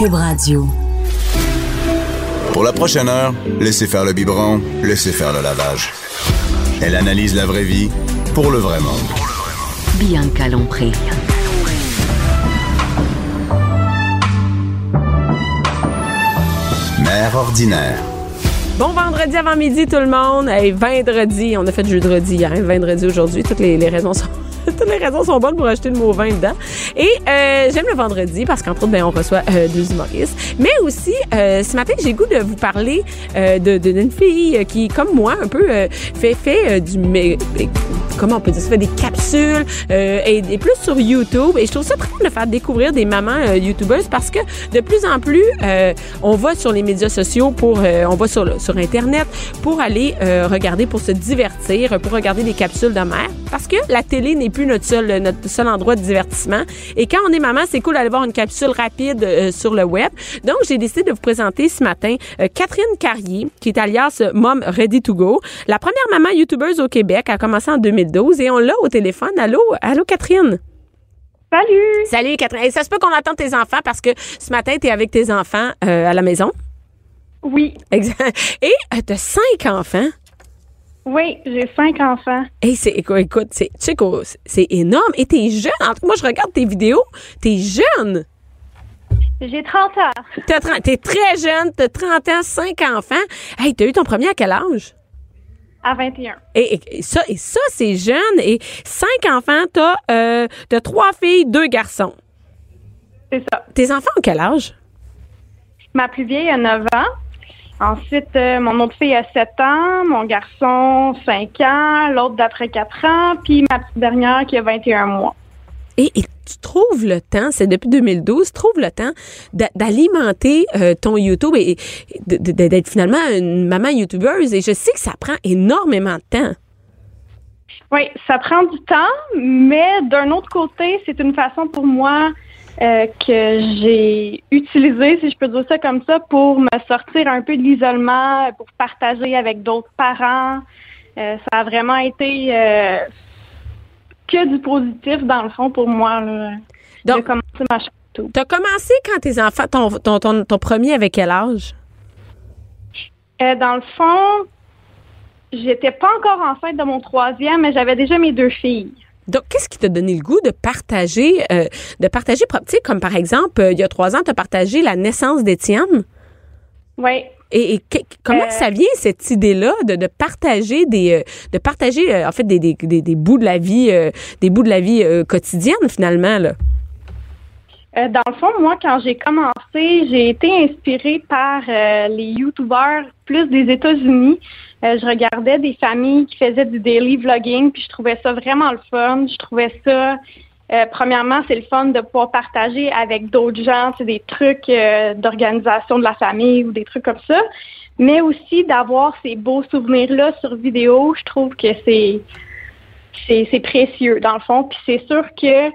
Cube Radio. Pour la prochaine heure, laissez faire le biberon, laissez faire le lavage. Elle analyse la vraie vie pour le vrai monde. Bianca Lompré. Mère ordinaire. Bon vendredi avant midi tout le monde. Hey, vendredi, on a fait jeudi hier, hein, vendredi aujourd'hui. Toutes les, les raisons sont toutes les raisons sont bonnes pour acheter le mot vin dedans. Et euh, j'aime le vendredi parce qu'entre autres, ben, on reçoit euh, deux humoristes. Mais aussi, euh, ce matin, j'ai goût de vous parler euh, de d'une fille qui, comme moi, un peu euh, fait fait euh, du mais, comment on peut dire ça, fait des capsules euh, et, et plus sur YouTube. Et je trouve ça très de faire découvrir des mamans euh, YouTubeuses parce que de plus en plus, euh, on va sur les médias sociaux pour, euh, on va sur sur Internet pour aller euh, regarder, pour se divertir, pour regarder des capsules de mère. Parce que la télé n'est plus notre seul, notre seul endroit de divertissement. Et quand on est maman, c'est cool d'aller voir une capsule rapide euh, sur le web. Donc, j'ai décidé de vous présenter ce matin euh, Catherine Carrier, qui est alias Mom Ready to Go, la première maman youtubeuse au Québec. Elle a commencé en 2012 et on l'a au téléphone. Allô, allô Catherine? Salut! Salut Catherine. Et ça se peut qu'on attende tes enfants parce que ce matin, tu es avec tes enfants euh, à la maison? Oui, Exact. Et tu as cinq enfants? Oui, j'ai cinq enfants. Hey, c'est écoute, c'est tu sais c'est- énorme et t'es jeune. En tout cas, moi je regarde tes vidéos, t'es jeune. J'ai 30 ans. T'as 30 T'es très jeune, t'as 30 ans, 5 enfants. Hey, t'as eu ton premier à quel âge? À 21. Et, et- et ça, et ça c'est jeune. Et cinq enfants, t'as euh, t'as trois filles, deux garçons. C'est ça. Tes enfants ont quel âge? Ma plus vieille a 9 ans. Ensuite, euh, mon autre fille a 7 ans, mon garçon 5 ans, l'autre d'après 4 ans, puis ma petite dernière qui a 21 mois. Et, et tu trouves le temps, c'est depuis 2012, tu trouves le temps d'a- d'alimenter euh, ton YouTube et, et d'être finalement une maman YouTubeuse? Et je sais que ça prend énormément de temps. Oui, ça prend du temps, mais d'un autre côté, c'est une façon pour moi euh, que j'ai utilisée, si je peux dire ça comme ça, pour me sortir un peu de l'isolement, pour partager avec d'autres parents. Euh, ça a vraiment été euh, que du positif dans le fond pour moi là, de Donc- commencer ma YouTube. T'as commencé quand tes enfants, ton, ton, ton, ton premier avec quel âge? Dans le fond, j'étais pas encore enceinte de mon troisième, mais j'avais déjà mes deux filles. Donc, qu'est-ce qui t'a donné le goût de partager, euh, de partager, tu sais, comme par exemple, euh, il y a trois ans, tu as partagé la naissance d'Étienne? Oui. Et, et que- comment Euh, ça vient cette idée-là de, de partager des, de partager en fait des, des, des, des bouts de la vie, des bouts de la vie quotidienne finalement là? Euh, dans le fond, moi, quand j'ai commencé, j'ai été inspirée par euh, les YouTubers plus des États-Unis. Euh, je regardais des familles qui faisaient du daily vlogging, puis je trouvais ça vraiment le fun. Je trouvais ça, euh, premièrement, c'est le fun de pouvoir partager avec d'autres gens, des trucs euh, d'organisation de la famille ou des trucs comme ça. Mais aussi d'avoir ces beaux souvenirs-là sur vidéo, je trouve que c'est c'est c'est précieux dans le fond. Puis c'est sûr que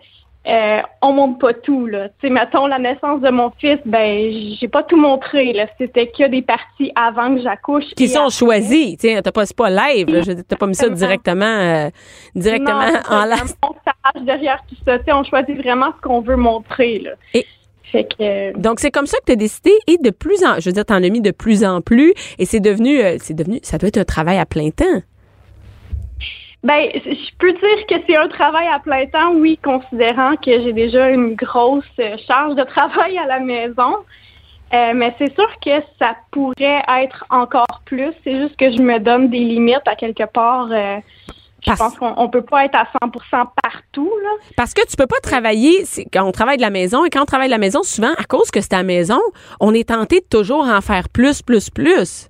euh, on montre pas tout là. Tu sais, mettons la naissance de mon fils, ben j'ai pas tout montré là. C'était que des parties avant que j'accouche. Qui sont après. choisis, tu sais, t'as pas c'est pas live, là, t'as pas mis ça directement euh, directement Non, en live. un montage derrière tout ça. Tu sais, on choisit vraiment ce qu'on veut montrer là. Et- Fait que euh, Donc c'est comme ça que tu as décidé et de plus en je veux dire t'en as mis de plus en plus et c'est devenu euh, c'est devenu ça doit être un travail à plein temps. Ben, je peux dire que c'est un travail à plein temps, oui, considérant que j'ai déjà une grosse euh, charge de travail à la maison. Euh, mais c'est sûr que ça pourrait être encore plus. C'est juste que je me donne des limites à quelque part. euh, je Parce- pense qu'on on peut pas être à 100% partout, là. Parce que tu peux pas travailler quand on travaille de la maison et quand on travaille de la maison souvent à cause que c'est à la maison, on est tenté de toujours en faire plus plus plus.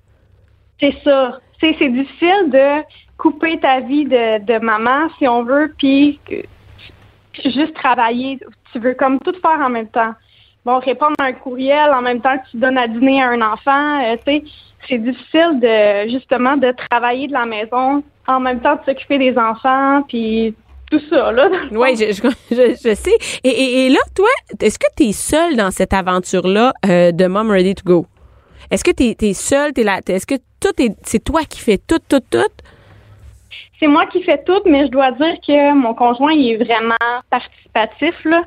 C'est ça. C'est difficile de couper ta vie de, de maman, si on veut, puis juste travailler. Tu veux comme tout faire en même temps. bon, répondre à un courriel en même temps que tu donnes à dîner à un enfant, euh, tu sais, c'est difficile de justement de travailler de la maison en même temps de s'occuper des enfants, puis tout ça, là. Oui, je, je, je, sais. Et, et, là, toi, est-ce que tu es seule dans cette aventure-là euh, de Mom Ready to Go? Est-ce que tu es, es, seule? Es là, est-ce que tout est, c'est toi qui fais tout, tout, tout? C'est moi qui fais tout, mais je dois dire que mon conjoint, il est vraiment participatif, là.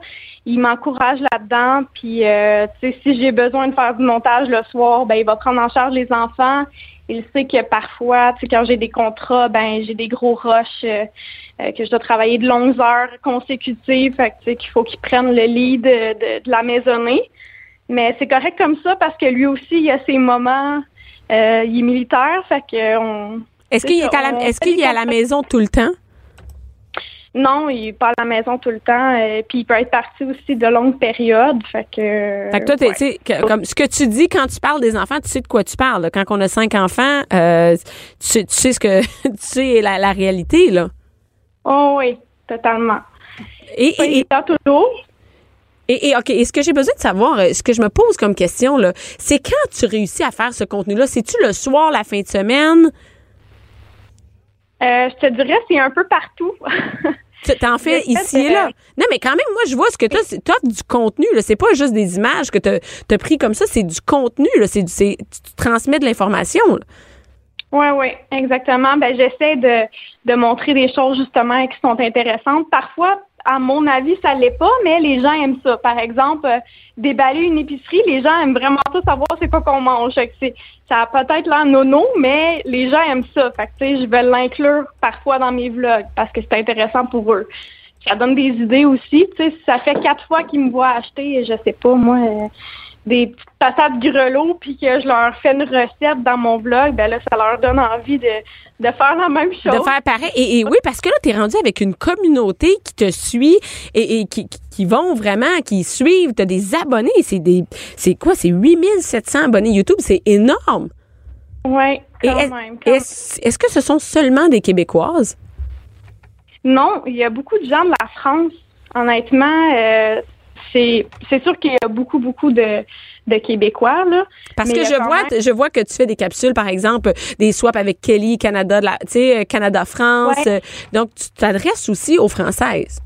Il m'encourage là-dedans, puis, euh, si j'ai besoin de faire du montage le soir, ben, il va prendre en charge les enfants. Il sait que parfois, quand j'ai des contrats, ben, j'ai des gros rushs, euh, euh, que je dois travailler de longues heures consécutives, fait que, qu'il faut qu'il prenne le lead de, de, la maisonnée. Mais c'est correct comme ça parce que lui aussi, il a ses moments, euh, il est militaire, fait que on. Est-ce qu'il est, à la, est-ce qu'il est à la maison tout le temps? Non, il est pas à la maison tout le temps. Euh, puis il peut être parti aussi de longues périodes. Fait que. Fait que toi, tu sais, comme ce que tu dis quand tu parles des enfants, tu sais de quoi tu parles. Quand on a cinq enfants, euh, tu, sais, tu sais ce que tu sais la, la réalité là. Oh oui, totalement. Et, et, et toujours. Et, et, OK, et ce que j'ai besoin de savoir, euh, ce que je me pose comme question, là, c'est quand tu réussis à faire ce contenu-là? C'est-tu le soir, la fin de semaine? Euh, je te dirais, c'est un peu partout. T'en fais ici et là. Non, mais quand même, moi, je vois ce que tu as. Du contenu. là. C'est pas juste des images que tu as, pris comme ça. C'est du contenu. Là. C'est, tu transmets de l'information. Oui, oui, exactement. Ben, j'essaie de, de montrer des choses justement qui sont intéressantes. Parfois, à mon avis, ça l'est pas, mais les gens aiment ça. Par exemple, euh, déballer une épicerie, les gens aiment vraiment ça savoir c'est quoi qu'on mange. Ça a peut-être l'air nono, mais les gens aiment ça. Fait que, je vais l'inclure parfois dans mes vlogs parce que c'est intéressant pour eux. Ça donne des idées aussi. Tu ça fait quatre fois qu'ils me voient acheter, je sais pas, moi, euh, des petites patates grelots puis que je leur fais une recette dans mon vlog, ben là, ça leur donne envie de, de faire la même chose. De faire pareil. Et, oui, parce que là, tu es rendu avec une communauté qui te suit et, et qui, qui, vont vraiment, qui suivent. Tu as des abonnés. C'est des c'est quoi? C'est 8700 abonnés YouTube. C'est énorme. Oui, quand même. Est-ce est que ce sont seulement des Québécoises? Non, il y a beaucoup de gens de la France. Honnêtement, euh, c'est sûr qu'il y a beaucoup beaucoup de de Québécois là. Parce que je vois je vois que tu fais des capsules par exemple des swaps avec Kelly Canada tu sais Canada France donc tu t'adresses aussi aux françaises.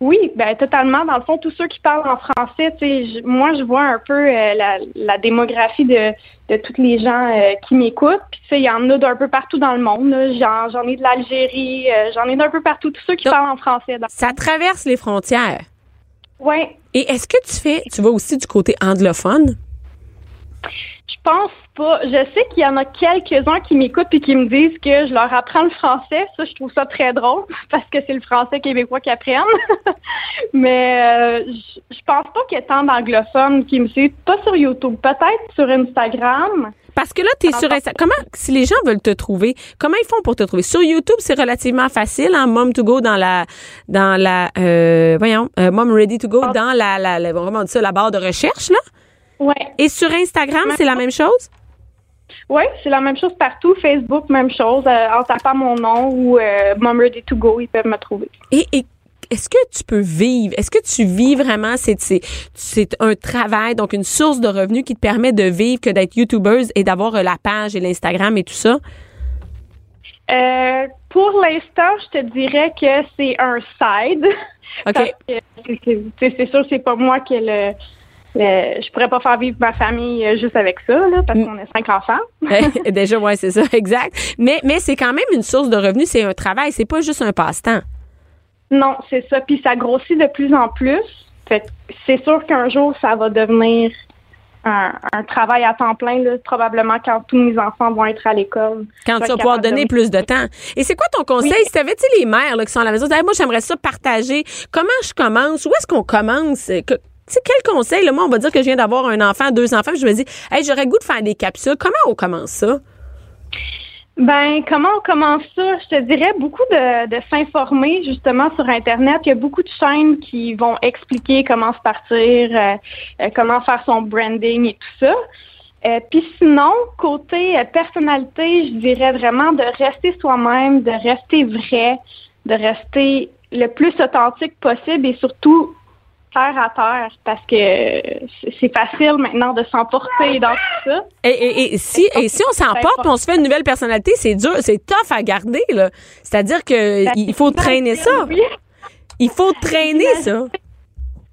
Oui, ben totalement. Dans le fond, tous ceux qui parlent en français, moi je vois un peu euh, la, la, démographie de, de tous les gens euh, qui m'écoutent. Puis tu sais, il y en a d'un peu partout dans le monde. J'en ai de l'Algérie, euh, j'en ai d'un peu partout. Tous ceux qui parlent en français. Ça traverse les frontières. Oui. Et est-ce que tu fais, tu vas aussi du côté anglophone? Je pense pas. Je sais qu'il y en a quelques-uns qui m'écoutent et qui me disent que je leur apprends le français. Ça, je trouve ça très drôle parce que c'est le français québécois qui apprennent. Mais euh, je, pense pas qu'il y ait tant d'anglophones qui me suivent. Pas sur YouTube, peut-être sur Instagram. Parce que là, tu es sur Instagram. Comment, si les gens veulent te trouver, comment ils font pour te trouver? Sur YouTube, c'est relativement facile, hein? Mom to go dans la, dans la, euh, voyons, euh, Mom ready to go ah. dans la, la, la, comment on dit ça, la barre de recherche, là? Ouais. Et sur Instagram, c'est la même chose? Oui, c'est la même chose partout. Facebook, même chose. Euh, en tapant mon nom ou euh, Mom Ready to Go, ils peuvent me trouver. Et, et est-ce que tu peux vivre? Est-ce que tu vis vraiment? C'est, un travail, donc une source de revenus qui te permet de vivre que d'être YouTubeuse et d'avoir euh, la page et l'Instagram et tout ça? Euh, pour l'instant, je te dirais que c'est un side. OK. c'est, c'est sûr, c'est pas moi qui ai le mais je pourrais pas faire vivre ma famille euh, juste avec ça, là, parce mm. qu'on a cinq enfants. Eh, déjà, ouais, c'est ça, exact. Mais, mais c'est quand même une source de revenus, c'est un travail, c'est pas juste un passe-temps. Non, c'est ça. Puis ça grossit de plus en plus. Fait c'est sûr qu'un jour, ça va devenir un, travail à temps plein, là, probablement quand tous mes enfants vont être à l'école. Quand tu vas pouvoir donner plus de temps. Et c'est quoi ton conseil? Si tu avais les mères là, qui sont à la maison, moi, j'aimerais ça partager. Comment je commence? Où est-ce qu'on commence? Sais, quel conseil? Là, moi, on va dire que je viens d'avoir un enfant, deux enfants, je me dis, hey, j'aurais goût de faire des capsules. Comment on commence ça? Ben, comment on commence ça? Je te dirais beaucoup de, s'informer justement sur Internet. Il y a beaucoup de chaînes qui vont expliquer comment se partir, euh, euh, comment faire son branding et tout ça. Euh, Puis sinon, côté personnalité, je dirais vraiment de rester soi-même, de rester vrai, de rester le plus authentique possible et surtout terre à terre parce que c'est- facile maintenant de s'emporter dans tout ça. Et, et- et si, et si on s'emporte, on se fait une nouvelle personnalité, c'est dur, c'est tough à garder, là. C'est-à-dire que Ben, il faut traîner ça. Il faut traîner ça.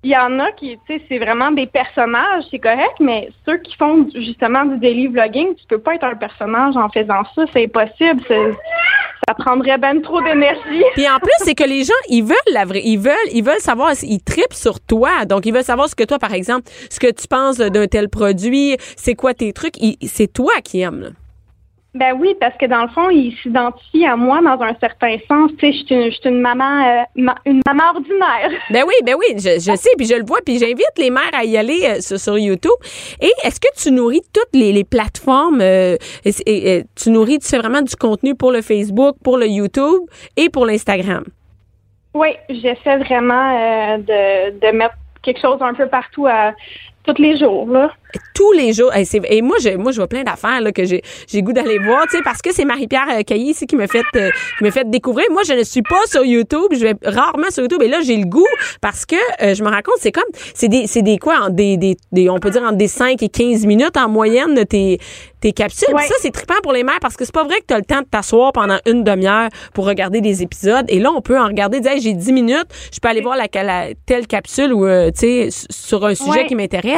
Il y en a qui, tu sais, c'est vraiment des personnages, c'est correct, mais ceux qui font justement du daily vlogging, tu peux pas être un personnage en faisant ça, c'est impossible. Ça prendrait ben trop d'énergie. Puis en plus, c'est que les gens, ils veulent la vraie, ils veulent, ils veulent savoir, ils tripent sur toi. Donc, ils veulent savoir ce que toi, par exemple, ce que tu penses d'un tel produit, c'est quoi tes trucs. C'est toi qui aimes. là. Ben oui, parce que dans le fond, il s'identifie à moi dans un certain sens. Tu sais, je suis une, je suis une maman, euh, ma- une maman ordinaire. Ben oui, ben oui, je, je sais, puis je le vois, puis j'invite les mères à y aller euh, sur, sur YouTube. Et est-ce que tu nourris toutes les, les plateformes euh, et, et- et tu nourris, tu fais vraiment du contenu pour le Facebook, pour le YouTube et pour l'Instagram? Oui, j'essaie vraiment de, de mettre quelque chose un peu partout à tous les jours là. tous les jours. Et, moi, je, moi, je vois plein d'affaires là, que j'ai, j'ai goût d'aller voir, tu sais, parce que c'est Marie-Pierre euh, Caillé ici qui me fait, euh, qui me fait découvrir. Moi, je ne suis pas sur YouTube. Je vais rarement sur YouTube. Et là, j'ai le goût parce que euh, je me rends compte, c'est comme, c'est des, c'est des quoi, des, des, des- on peut dire entre des 5 et 15 minutes en moyenne de tes, tes capsules. Ouais. Ça, c'est trippant pour les mères parce que c'est pas vrai que tu as le temps de t'asseoir pendant une demi-heure pour regarder des épisodes. Et là, on peut en regarder, dire, Hey, j'ai 10 minutes, je peux aller voir la, la- telle capsule ou, euh, tu sais, sur un sujet Ouais. qui m'intéresse.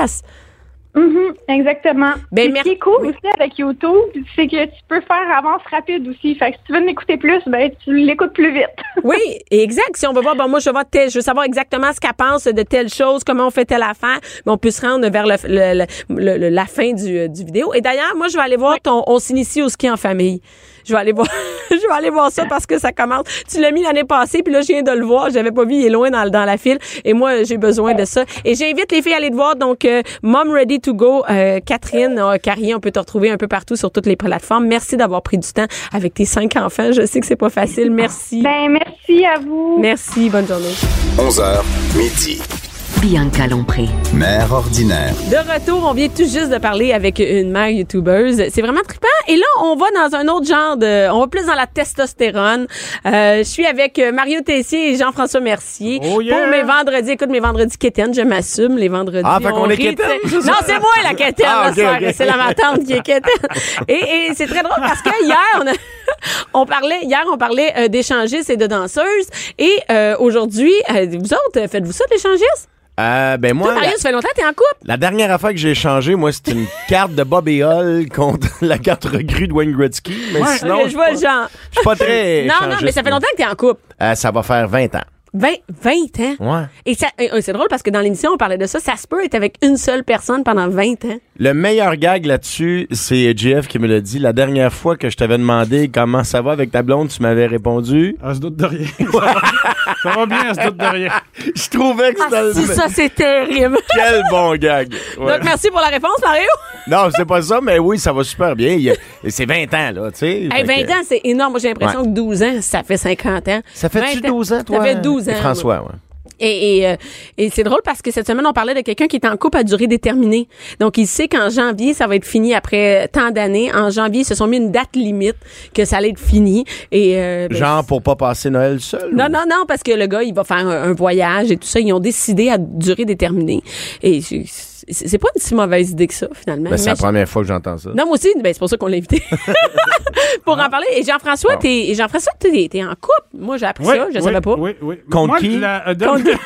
Mhm, exactement. Ben, ce qui est cool oui. aussi avec YouTube, c'est que tu peux faire avance rapide aussi. Fait que si tu veux en écouter plus, ben tu l'écoutes plus vite. Oui, exact. Si on veut voir, bon, moi, je veux voir tel, je veux savoir exactement ce qu'elle pense de telle chose, comment on fait telle affaire, mais on peut se rendre vers le, le- le- le- la fin du, euh, du vidéo. Et d'ailleurs, moi, je vais aller voir ton, on s'initie au ski en famille. Je vais aller voir, je vais aller voir ça parce que ça commence. Tu l'as mis l'année passée, puis là, je viens de le voir. J'avais pas vu, il est loin dans, dans la file. Et moi, j'ai besoin de ça. Et j'invite les filles à aller te voir. Donc, euh, Mom Ready to Go, euh, Catherine euh, Carrier, on peut te retrouver un peu partout sur toutes les plateformes. Merci d'avoir pris du temps avec tes cinq enfants. Je sais que c'est pas facile. Merci. Ben merci à vous. Merci, bonne journée. 11h, midi. Bianca Lompré. Mère ordinaire. De retour, on vient tout juste de parler avec une mère youtubeuse. C'est vraiment trippant. Et là, on va dans un autre genre de... On va plus dans la testostérone. Euh, je suis avec Mario Tessier et Jean-François Mercier. Oh yeah! Pour mes vendredis, écoute, mes vendredis quétaines, je m'assume, les vendredis. Ah, fait qu'on on est quétaine? Non, c'est moi la quétaine, Ah, la ok, soeur. ok. C'est la ma tante qui est quétaine. Et, et c'est très drôle parce que hier, on, a- on parlait, hier, on parlait euh, d'échangistes et de danseuses. Et euh, aujourd'hui, euh, vous autres, faites-vous ça, l'échangiste? Euh, ben moi, Toi, Mario, la, ça fait longtemps que t'es en couple? la dernière affaire que j'ai échangée, moi, c'était une carte de Bobby Hall contre la carte recrue de Wayne Gretzky. Mais sinon, je vois suis le pas- genre. je suis pas très Non, non, mais ça fait longtemps que t'es en couple. Euh, ça va faire 20 ans. 20, 20 ans? Ouais. Et ça, euh, c'est drôle parce que dans l'émission, on parlait de ça. Ça se peut être avec une seule personne pendant 20 ans. Le meilleur gag là-dessus, c'est Jeff qui me l'a dit. La dernière fois que je t'avais demandé comment ça va avec ta blonde, tu m'avais répondu. Elle se doute de rien. ça va bien, elle se doute de rien. Je trouvais que c'était Ah, le- si, ça, c'est terrible. Quel bon gag. Ouais. Donc, merci pour la réponse, Mario. Non, c'est pas ça, mais oui, ça va super bien. Il y a- C'est 20 ans, là, tu sais. Hey, Fait 20 que- ans, c'est énorme. Moi, j'ai l'impression Ouais. que 12 ans, ça fait 50 ans. Ça fait-tu 20 ans. 12 ans, toi? Ça fait 12 ans. François, ouais. Et, et, euh, et c'est drôle parce que cette semaine, on parlait de quelqu'un qui est en couple à durée déterminée. Donc, il sait qu'en janvier, ça va être fini après tant d'années. En janvier, ils se sont mis une date limite que ça allait être fini. Et, euh, ben, Genre pour pas passer Noël seul? Non, ou- non, non, parce que le gars, il va faire un, un voyage et tout ça. Ils ont décidé à durée déterminée. Et c'est pas une si mauvaise idée que ça, finalement. Ben, c'est la première fois que j'entends ça. non, moi aussi, ben, c'est pour ça qu'on l'a invité. pour en parler. Et Jean-François, Bon. t'es, Jean-François, t'es, t'es en couple. Moi, j'ai appris ça, je oui, savais pas. Oui, oui. Contre Moi, qui? La, euh, dernière-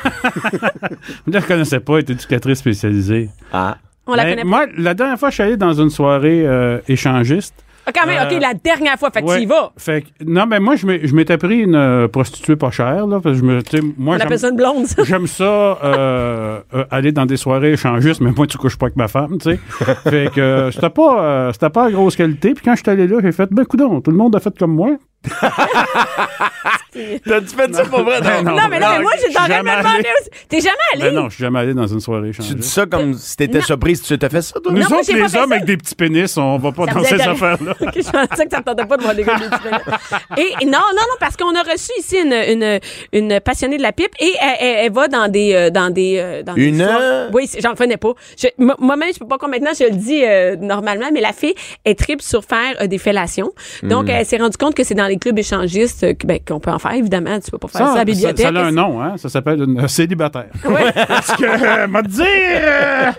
je ne la connaissais pas, elle est éducatrice spécialisée. Ah. On la Mais connaît pas. Moi, la dernière fois, je suis allé dans une soirée euh, échangiste. Ah, quand même, Euh, OK, la dernière fois, fait que Ouais. tu y vas. Fait que- non, mais moi, je m'étais pris une euh, prostituée pas chère, là, parce que je me, tu sais, moi, On appelle ça j'aime- une blonde, ça. J'aime ça euh, euh, aller dans des soirées échangistes, mais moi, tu couches pas avec ma femme, tu sais. fait que euh, c'était pas, euh, c'était pas à grosse qualité. Puis quand je suis allé là, j'ai fait, ben, coudon, tout le monde a fait comme moi. T'as-tu fait ça pour vrai? Ben Non, mais là, mais moi, j'ai je suis t'aurais jamais me aussi. T'es jamais allé? Ben non, je suis jamais allé dans une soirée Tu dis ça comme si t'étais Non. surprise. Tu t'as fait ça, toi? Nous Non, autres, les hommes ça. avec des petits pénis, on va pas Ça dans ces affaires-là. Ok, je pensais que ça pas de voir des gars des petits pénis. Et non, non, non, parce qu'on a reçu ici une, une, une passionnée de la pipe et elle, elle- elle va dans des euh, dans des euh, dans des Une, euh? Oui, j'en revenais pas. Moi-même, je peux pas maintenant, je le dis euh, normalement, mais la fille est tripe sur faire euh, des fellations. Donc, elle s'est rendue compte que c'est dans les les clubs échangistes, euh, ben, qu'on peut en faire, évidemment. Tu peux pas faire ça, à la bibliothèque. Ça, ça a un nom, hein? Ça s'appelle une célibataire. Parce que, euh, m'a dire, euh,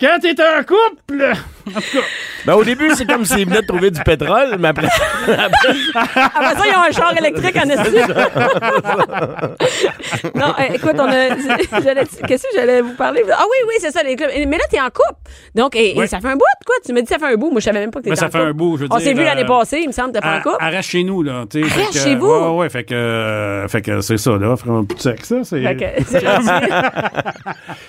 quand t'es en couple, Ben, au début, c'est comme s'ils venaient de trouver du pétrole, mais après. Après ça, ils ont un char électrique en esti. non, euh, écoute, on a. Qu'est-ce que j'allais vous parler? Ah oui, oui, c'est ça, les clubs. Mais là, t'es en couple. Donc, et, et Ouais. ça fait un bout, quoi. Tu me dis ça fait un bout. Moi, je savais même pas que t'étais Ben, ça en fait couple. un bout, je veux On s'est vu l'année euh, passée, il me semble, t'es pas en couple. arrache chez nous, là. fait Arrache que, chez vous? Ouais, ouais, fait que, euh, fait que c'est ça, là. Vraiment plus de sexe, ça. C'est, Fait.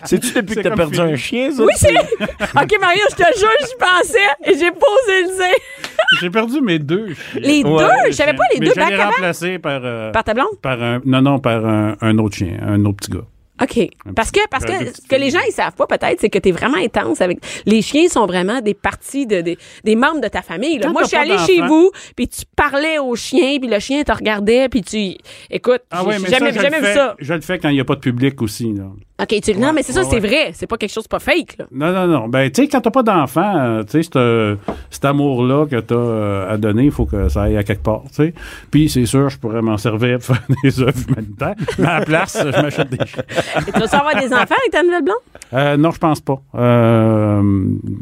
C'est-tu depuis que t'as perdu un chien, ça? Oui, c'est. OK, Mario, je te jure, j'y pensais et j'ai posé le zé. J'ai perdu mes deux. Les Ouais. deux? Je savais pas les Mais deux je back à remplacé par, euh, Par ta blonde? par un, non, non, par un, un autre chien, un autre petit gars. OK. Parce que, parce que ce que les gens, ils savent pas peut-être, c'est que tu es vraiment intense avec. Les chiens sont vraiment des parties de, des- des membres de ta famille. là. Moi, je suis allée chez vous, puis tu parlais au chien, puis le chien te regardait, puis tu. Écoute, Ah j'ai ouais, mais jamais, ça, je jamais vu fais, ça. Je le fais quand il n'y a pas de public aussi, là. OK, tu... non, mais c'est ça, ouais, c'est ouais. vrai. C'est pas quelque chose pas fake, là. Non, non, non. Ben, tu sais, quand t'as pas d'enfant, euh, tu sais, cet, euh, cet amour-là que t'as euh, à donner, il faut que ça aille à quelque part, tu sais. Puis, c'est sûr, je pourrais m'en servir pour faire des œuvres humanitaires. Mais à la place, je m'achète des chiens. Et tu vas avoir des enfants avec ta nouvelle blonde? Euh, non, je pense pas. Euh,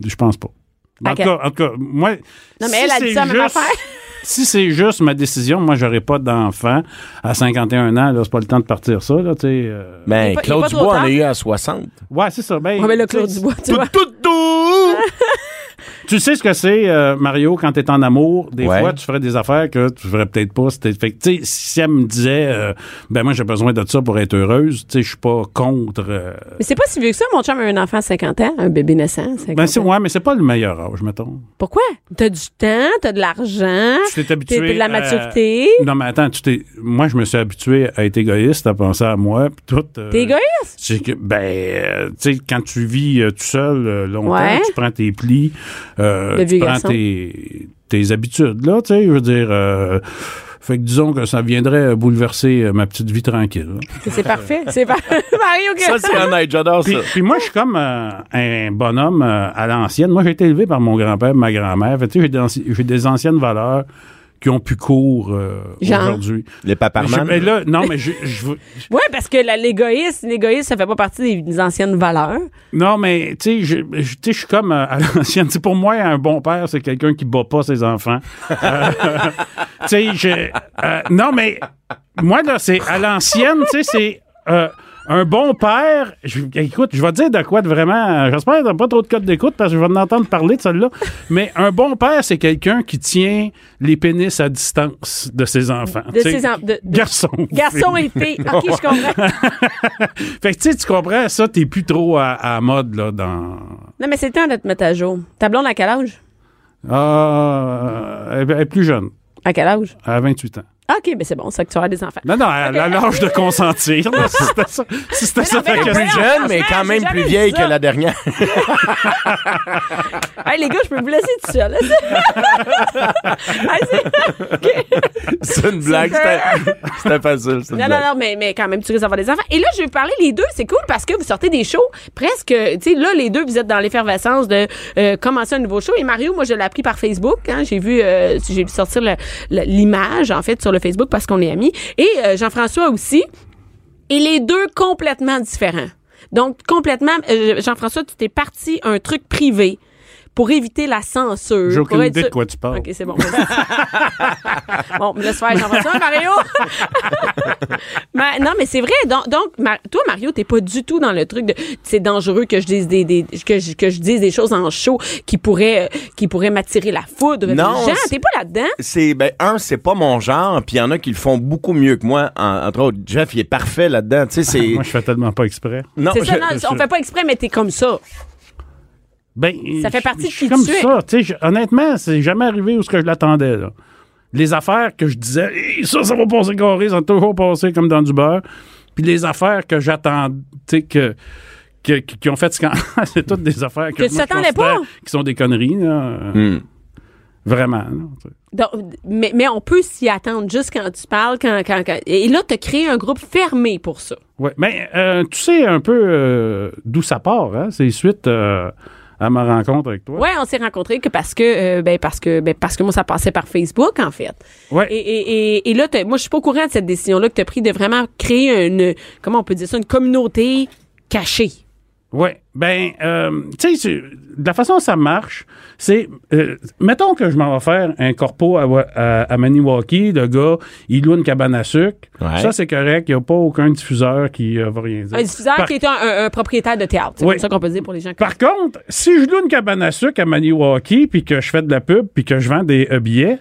je pense pas. En, tout cas, en tout cas, moi. Non, mais si elle a dit ça, même juste- affaire. Si c'est juste ma décision, moi, j'aurais pas d'enfant à 51 ans. Là, c'est pas le temps de partir ça, là, tu sais. euh. Est Ben, Claude Dubois en a eu à 60. Ouais, c'est ça. Ben, Ouais, mais le Claude Dubois, tu Tout, vois. tout, tout! Tu sais ce que c'est, euh, Mario, quand t'es en amour, des Ouais. fois, tu ferais des affaires que tu ferais peut-être pas. Fait que, tu sais, si elle me disait, euh, ben moi, j'ai besoin de ça pour être heureuse, tu sais, je suis pas contre. euh, Mais c'est pas si vieux que ça. Mon chum a un enfant à 50 ans, un bébé naissant. à 50 ben, c'est, ans. ouais, mais c'est pas le meilleur âge, mettons. Pourquoi? T'as du temps, t'as de l'argent, Tu t'es habitué. t'as de la à- maturité. Non, mais attends, tu t'es. Moi, je me suis habitué à être égoïste, à penser à moi, pis tout. euh, T'es égoïste? C'est que, ben, tu sais, quand tu vis euh, tout seul euh, longtemps, Ouais. tu prends tes plis, euh, Le tu vieux prends garçon. tes, tes habitudes, là, tu sais, je veux dire. euh, fait que disons que ça viendrait bouleverser euh, ma petite vie tranquille. C'est parfait. C'est pas. Mario, Ça, c'est honnête, j'adore ça. Puis, puis moi, je suis comme euh, un bonhomme euh, à l'ancienne. Moi, j'ai été élevé par mon grand-père, ma grand-mère. Fait que, tu sais, j'ai des, anci- j'ai des anciennes valeurs qui ont plus cours euh, aujourd'hui. Les paparmans? Mais là, non, mais je, je veux- Ouais, parce que l'égoïsme, l'égoïsme, ça fait pas partie des anciennes valeurs. Non, mais tu sais, je, je- tu sais, je suis comme euh, à l'ancienne. Tu sais, Pour moi, un bon père, c'est quelqu'un qui bat pas ses enfants. Euh, tu sais, je- euh, non, mais moi, là, c'est à l'ancienne, tu sais, c'est euh, un bon père. je- écoute, je vais te dire de quoi de vraiment. euh, J'espère que t'as pas trop de code d'écoute parce que je vais en entendre parler de celle-là. Mais un bon père, c'est quelqu'un qui tient les pénis à distance de ses enfants. De ses en- de- de- Garçon. Garçon et fille. OK, je comprends. Fait que tu sais, tu comprends, ça, t'es plus trop à, à mode, là, dans. Non, mais c'est le temps de te mettre à jour. Ta blonde, à quel âge? Ah, elle est plus jeune, À quel âge? à 28 ans. OK, ben c'est bon, ça que tu auras des enfants. Non, non, elle a l'âge de consentir. là, si c'était ça, si c'était ça mais ta non, question. mais Plus jeune, mais quand même plus vieille que la dernière. Hey, les gars, je peux vous laisser tout seul. C'est-. C'est une blague. C'était c'était facile. c'est une Non, non, blague. non, mais, mais quand même, tu risques d'avoir des enfants. Et là, je vais vous parler les deux. C'est cool parce que vous sortez des shows presque. Tu sais, là, les deux, vous êtes dans l'effervescence de euh, commencer un nouveau show. Et Mario, moi, je l'ai appris par Facebook. Hein, j'ai vu, euh, j'ai vu sortir le- le- l'image, en fait, sur Facebook parce qu'on est amis. Et euh, Jean-François aussi. Et les deux complètement différents. Donc, complètement, euh, Jean-François, tu t'es parti un truc privé pour éviter la censure. J'ai aucune idée de quoi tu parles. OK, c'est bon. bon, me laisse faire Jean-François, Mario. Mais- non, mais c'est vrai. Donc, donc, Ma- toi, Mario, t'es pas du tout dans le truc de c'est dangereux que je dise des, des- que, je, que je dise des choses en show qui pourraient qui pourraient m'attirer la foudre. Non, T'es pas là-dedans? c'est ben un c'est pas mon genre puis il y en a qui le font beaucoup mieux que moi En- entre autres Jeff il est parfait là-dedans tu sais c'est Moi, je fais tellement pas exprès. non C'est ça, je- non, je- on fait pas exprès, mais t'es comme ça. Ben, Ça fait je- partie de je suis qui comme tu ça. Tu sais, je- honnêtement, c'est jamais arrivé où ce que je l'attendais. là. Les affaires que je disais, Hey, ça, ça va passer carré, ça va toujours passer comme dans du beurre. Puis les affaires que j'attends, tu sais, que, que- qui ont fait scandale, c'est toutes des affaires que, Que tu moi, je t'attendais considère pas. qui sont des conneries. là. Hmm. Vraiment. là, tu sais. Donc, mais, mais on peut s'y attendre juste quand tu parles. Quand, quand, quand- Et là, t'as créé un groupe fermé pour ça. Ouais, mais euh, tu sais un peu euh, d'où ça part, hein? C'est suite euh, à ma rencontre avec toi. Ouais, on s'est rencontrés que parce que, euh, ben parce que, ben parce que moi ça passait par Facebook en fait. Ouais. Et, et, et, et là, t'as- moi je suis pas au courant de cette décision-là que tu as pris de vraiment créer une, comment on peut dire ça, une communauté cachée. Oui. Ben, euh, tu sais, c'est- de la façon dont ça marche, c'est. euh, mettons que je m'en vais faire un corpo à, Wa- à, à Maniwaki, le gars, il loue une cabane à sucre. Ouais. Ça, c'est correct. Il n'y a pas aucun diffuseur qui euh, va rien dire. Un diffuseur Par- qui est un, un- un propriétaire de théâtre. C'est comme ça qu'on peut dire pour les gens qui Par contre, si je loue une cabane à sucre à Maniwaki, puis que je fais de la pub, puis que je vends des euh, billets,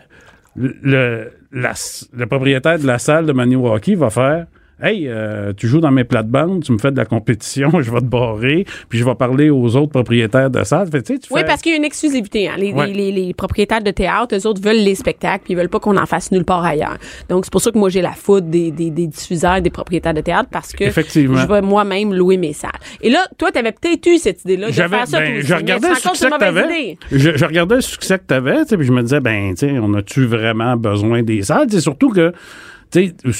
le, la- le propriétaire de la salle de Maniwaki va faire Hey, euh, tu joues dans mes plates-bandes, tu me fais de la compétition, je vais te barrer, puis je vais parler aux autres propriétaires de salle. Fait, tu sais, tu Oui, fais- parce qu'il y a une exclusivité. hein. Les, Ouais. les, les, les propriétaires de théâtre, eux autres veulent les spectacles, puis ils veulent pas qu'on en fasse nulle part ailleurs. Donc, c'est pour ça que moi, j'ai la foudre des, des, des diffuseurs, des propriétaires de théâtre, parce que Effectivement. je vais moi-même louer mes salles. Et là, toi, tu avais peut-être eu cette idée-là de faire ça ben, je regardais le succès que idée. Je, je regardais le succès que tu sais, puis je me disais, ben, tu sais, on a-tu vraiment besoin des salles? C'est surtout que, tu sais,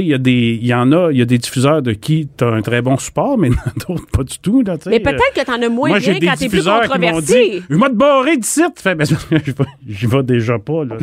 il y a des, il y en a, il y a des diffuseurs de qui t'as un très bon support, mais d'autres pas du tout, là, tu. Mais peut-être que t'en as moins Moi, bien j'ai des quand t'es plus diffuseurs qui m'ont controversé. dit, je vais te barrer d'ici. Tu fais, ben, j'y vais déjà pas, là.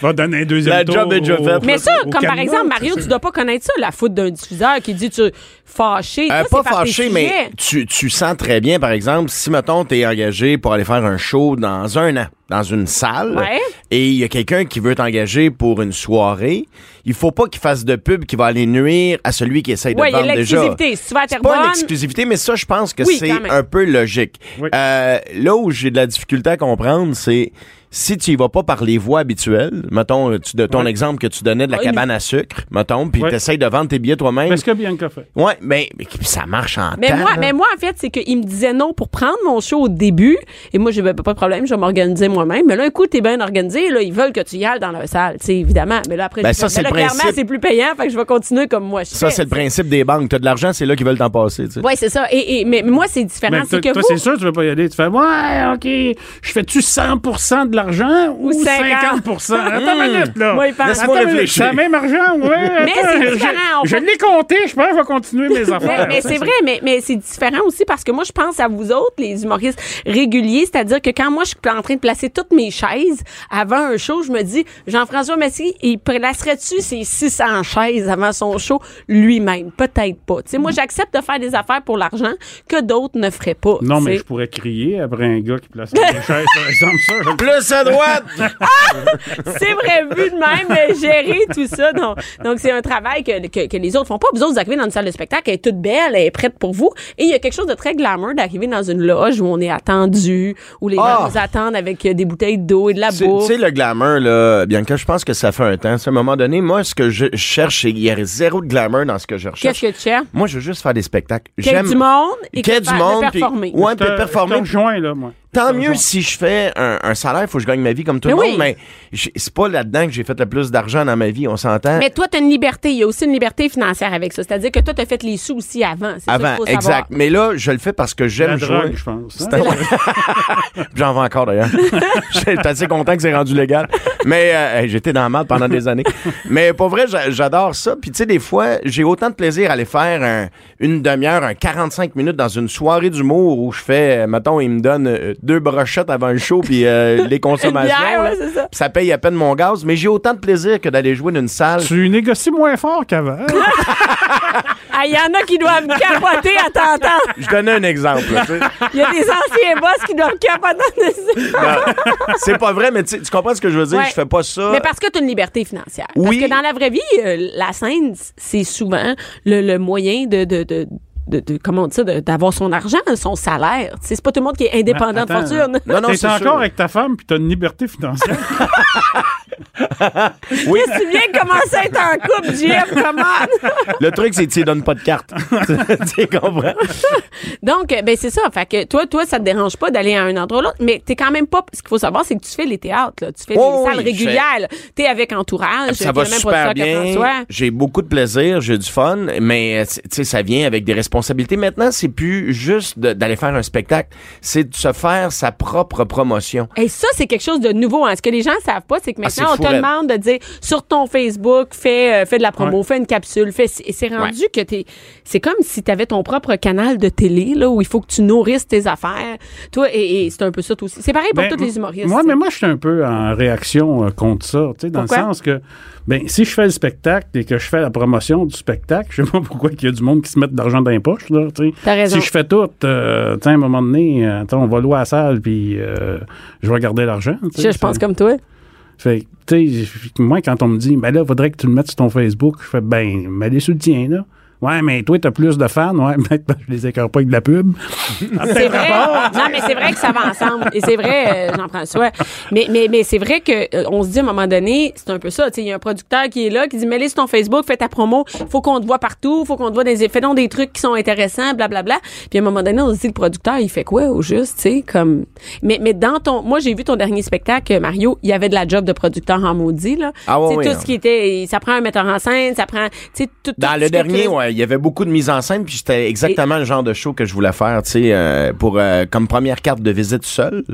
Je vais donner un deuxième La tour job est déjà faite. Mais ça, au comme par exemple, Mario, tu dois pas connaître ça, la faute d'un diffuseur qui dit tu fâché. Euh, pas fâché, mais tu, tu sens très bien, par exemple, si, mettons, t'es engagé pour aller faire un show dans un an, dans une salle, Ouais. et il y a quelqu'un qui veut t'engager pour une soirée, il faut pas qu'il fasse de pub qui va aller nuire à celui qui essaye de Ouais, vendre déjà. Si C'est pas une exclusivité, mais ça, je pense que Oui, c'est un peu logique. Oui. Euh, là où j'ai de la difficulté à comprendre, c'est si tu y vas pas par les voies habituelles, mettons, tu, de ton Ouais. exemple que tu donnais de la Ouais. cabane à sucre, mettons, puis Ouais. t'essayes de vendre tes billets toi-même. Qu'est-ce que Bianca fait? Ouais, mais, mais ça marche en Mais temps, moi, là. mais moi, en fait, c'est qu'il me disait non pour prendre mon show au début. Et moi, j'avais pas de problème, je vais m'organiser moi-même. Mais là, un coup, t'es bien organisé, là, ils veulent que tu y ailles dans leur salle, tu sais, évidemment. Mais là, après, Ben, je ça, là, le clairement, principe. c'est plus payant, fait que je vais continuer comme moi je Ça, c'est le tu principe des banques. T'as de l'argent, c'est là qu'ils veulent t'en passer, tu. Ouais, c'est ça. Et, et- mais moi, c'est différent. Ben, c'est toi, que toi, vous, c'est sûr, tu veux pas y aller. Tu fais, ouais, OK, je fais-tu 100% de l'argent ou, ou 50, 50 Attends une hmm. minute, là. Oui, Laisse-moi réfléchir. C'est le même argent, oui. mais c'est différent. Je, l'ai compté, je pense que je vais continuer mes affaires. mais, c'est vrai, mais, mais c'est différent aussi parce que moi, je pense à vous autres, les humoristes réguliers, c'est-à-dire que quand moi, je suis en train de placer toutes mes chaises avant un show, je me dis, Jean-François Messier, il placerait-tu ses 600 chaises avant son show lui-même? Peut-être pas. T'sais, moi, j'accepte de faire des affaires pour l'argent que d'autres ne feraient pas. Non, mais je pourrais crier après un gars qui place des chaises, par exemple, ça à droite. Ah! C'est vrai, vu de même, gérer tout ça. Donc, donc c'est un travail que, les autres font pas. Vous autres, vous arrivez dans une salle de spectacle, elle est toute belle, elle est prête pour vous. Et il y a quelque chose de très glamour d'arriver dans une loge où on est attendu, où les gens ah! nous attendent avec euh, des bouteilles d'eau et de la bouffe. Tu sais, le glamour, là, Bianca, je pense que ça fait un temps. À un moment donné, moi, ce que je cherche, il y a zéro de glamour dans ce que je recherche. Qu'est-ce que tu cherches? Moi, je veux juste faire des spectacles. J'aime. du monde et qu'il y ait du monde. Performer. Puis, ouais, puis performer. Je là, moi. Tant mieux si je fais un, un salaire, il faut que je gagne ma vie comme tout Mais le oui. monde, mais c'est pas là-dedans que j'ai fait le plus d'argent dans ma vie, on s'entend. Mais toi, tu as une liberté. Il y a aussi une liberté financière avec ça. C'est-à-dire que toi, tu as fait les sous aussi avant. Avant, savoir. exact. Mais là, je le fais parce que j'aime jouer. drogue, je pense. hein? J'en vends encore d'ailleurs. J'étais assez content que c'est rendu légal. Mais euh, j'étais dans le mal pendant des années. Mais pour vrai, j'a- j'adore ça. Puis tu sais, des fois, j'ai autant de plaisir à aller faire un- une demi-heure, un 45 minutes dans une soirée d'humour où je fais, euh, mettons, ils me donnent euh, deux brochettes avant le show puis euh, les consommations. bière, là. ouais, c'est ça. Puis ça paye à peine mon gaz. Mais j'ai autant de plaisir que d'aller jouer dans une salle. Tu négocies moins fort qu'avant. Ah, il y en a qui doivent capoter à t'entendre. Je donnais un exemple. là. Il y a des anciens boss qui doivent capoter. C'est pas vrai, mais tu comprends ce que je veux dire? Ouais. Je fais pas ça. Mais parce que tu as une liberté financière. Oui. Parce que dans la vraie vie, euh, la scène, c'est souvent le, le moyen de, de, de, de, de- comment ça, de- d'avoir son argent, son salaire. C'est pas tout le monde qui est indépendant Attends, de fortune. Non, non, T'es c'est encore sûr. avec ta femme, puis t'as une liberté financière. Oui. Tu viens de commencer à être en couple, JF, comment? Le truc, c'est que tu donnes pas de carte. tu comprends? Donc, euh, ben c'est ça. Fait que toi, toi, ça te dérange pas d'aller à un endroit ou l'autre, mais t'es quand même pas. Ce qu'il faut savoir, c'est que tu fais les théâtres, là. Tu fais Oh, les salles oui, régulières. T'es avec entourage. Ça va même super bien. J'ai beaucoup de plaisir, j'ai du fun, mais euh, tu sais, ça vient avec des responsabilités responsabilité. Maintenant, c'est plus juste d'aller faire un spectacle, c'est de se faire sa propre promotion. Et ça, c'est quelque chose de nouveau. Hein. Ce que les gens savent pas, c'est que Ah, maintenant, on te demande de dire sur ton Facebook, fais, euh, fais de la promo, fais une capsule, fais. Et c'est rendu que t'es. C'est comme si tu avais ton propre canal de télé, là, où il faut que tu nourrisses tes affaires. Toi, et, et c'est un peu ça aussi. C'est pareil pour Ben, tous les humoristes. Moi, mais moi, je suis un peu en réaction euh, contre ça, tu sais, dans Pourquoi? le sens que, ben, si je fais le spectacle et que je fais la promotion du spectacle, je sais pas pourquoi il y a du monde qui se met de l'argent dans les poches, là, raison. Si je fais tout, euh, à un moment donné, euh, on va louer à la salle, puis euh, je vais garder l'argent. Je, je pense comme toi. Fait que, tu sais, moi, quand on me dit, ben là, faudrait que tu le mettes sur ton Facebook, je fais, ben, mets-les sur le tien, là. Ouais, mais toi, t'as plus de fans. Ouais, peut-être je les écœure pas avec de la pub. C'est vrai. Non, mais c'est vrai que ça va ensemble. Et c'est vrai, euh, Jean-François. Mais, mais, mais c'est vrai que euh, on se dit à un moment donné, c'est un peu ça. Tu sais, il y a un producteur qui est là, qui dit, mets-les sur ton Facebook, fais ta promo. Faut qu'on te voit partout. Faut qu'on te voit dans les, fais donc des trucs qui sont intéressants, blablabla. Puis à un moment donné, on se dit, le producteur, il fait quoi au juste, tu sais, comme. Mais, mais dans ton, moi, j'ai vu ton dernier spectacle, Mario, il y avait de la job de producteur en maudit, là. Ah ouais, ouais, tout hein. ce qui était, ça prend un metteur en scène, ça prend, tu sais, tout. tout Dans le dernier, tu- ouais, il y avait beaucoup de mise en scène, puis c'était exactement le genre de show que je voulais faire, tu sais, euh, pour euh, comme première carte de visite seule.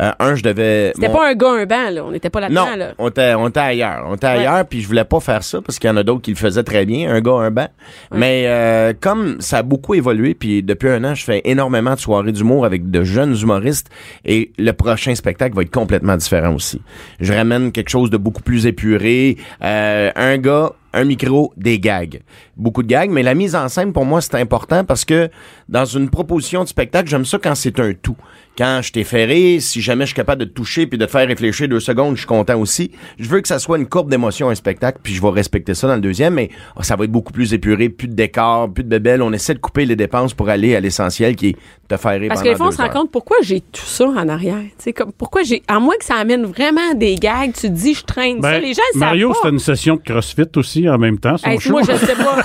Euh, un, je devais. C'était mon- pas un gars, un banc, là. On n'était pas là-dedans, Non, là. on était, on était ailleurs. On était ailleurs, puis je voulais pas faire ça parce qu'il y en a d'autres qui le faisaient très bien, un gars, un banc. Mais euh, comme ça a beaucoup évolué, puis depuis un an, je fais énormément de soirées d'humour avec de jeunes humoristes, et le prochain spectacle va être complètement différent aussi. Je ramène quelque chose de beaucoup plus épuré, euh, un gars un micro, des gags. Beaucoup de gags, mais la mise en scène, pour moi, c'est important parce que dans une proposition de spectacle, j'aime ça quand c'est un tout. Quand je t'ai ferré, si jamais je suis capable de te toucher puis de te faire réfléchir deux secondes, je suis content aussi. Je veux que ça soit une courbe d'émotion, un spectacle, puis je vais respecter ça dans le deuxième, mais oh, ça va être beaucoup plus épuré, plus de décors, plus de bébelles. On essaie de couper les dépenses pour aller à l'essentiel qui est te faire rire Parce que des fois, on se rend compte pourquoi j'ai tout ça en arrière. Tu sais, comme, pourquoi j'ai. À moins que ça amène vraiment des gags, tu te dis, je traîne ça. Ben, Les gens, Mario, savent c'était une session de CrossFit aussi en même temps. son Hey, show. moi, je sais pas.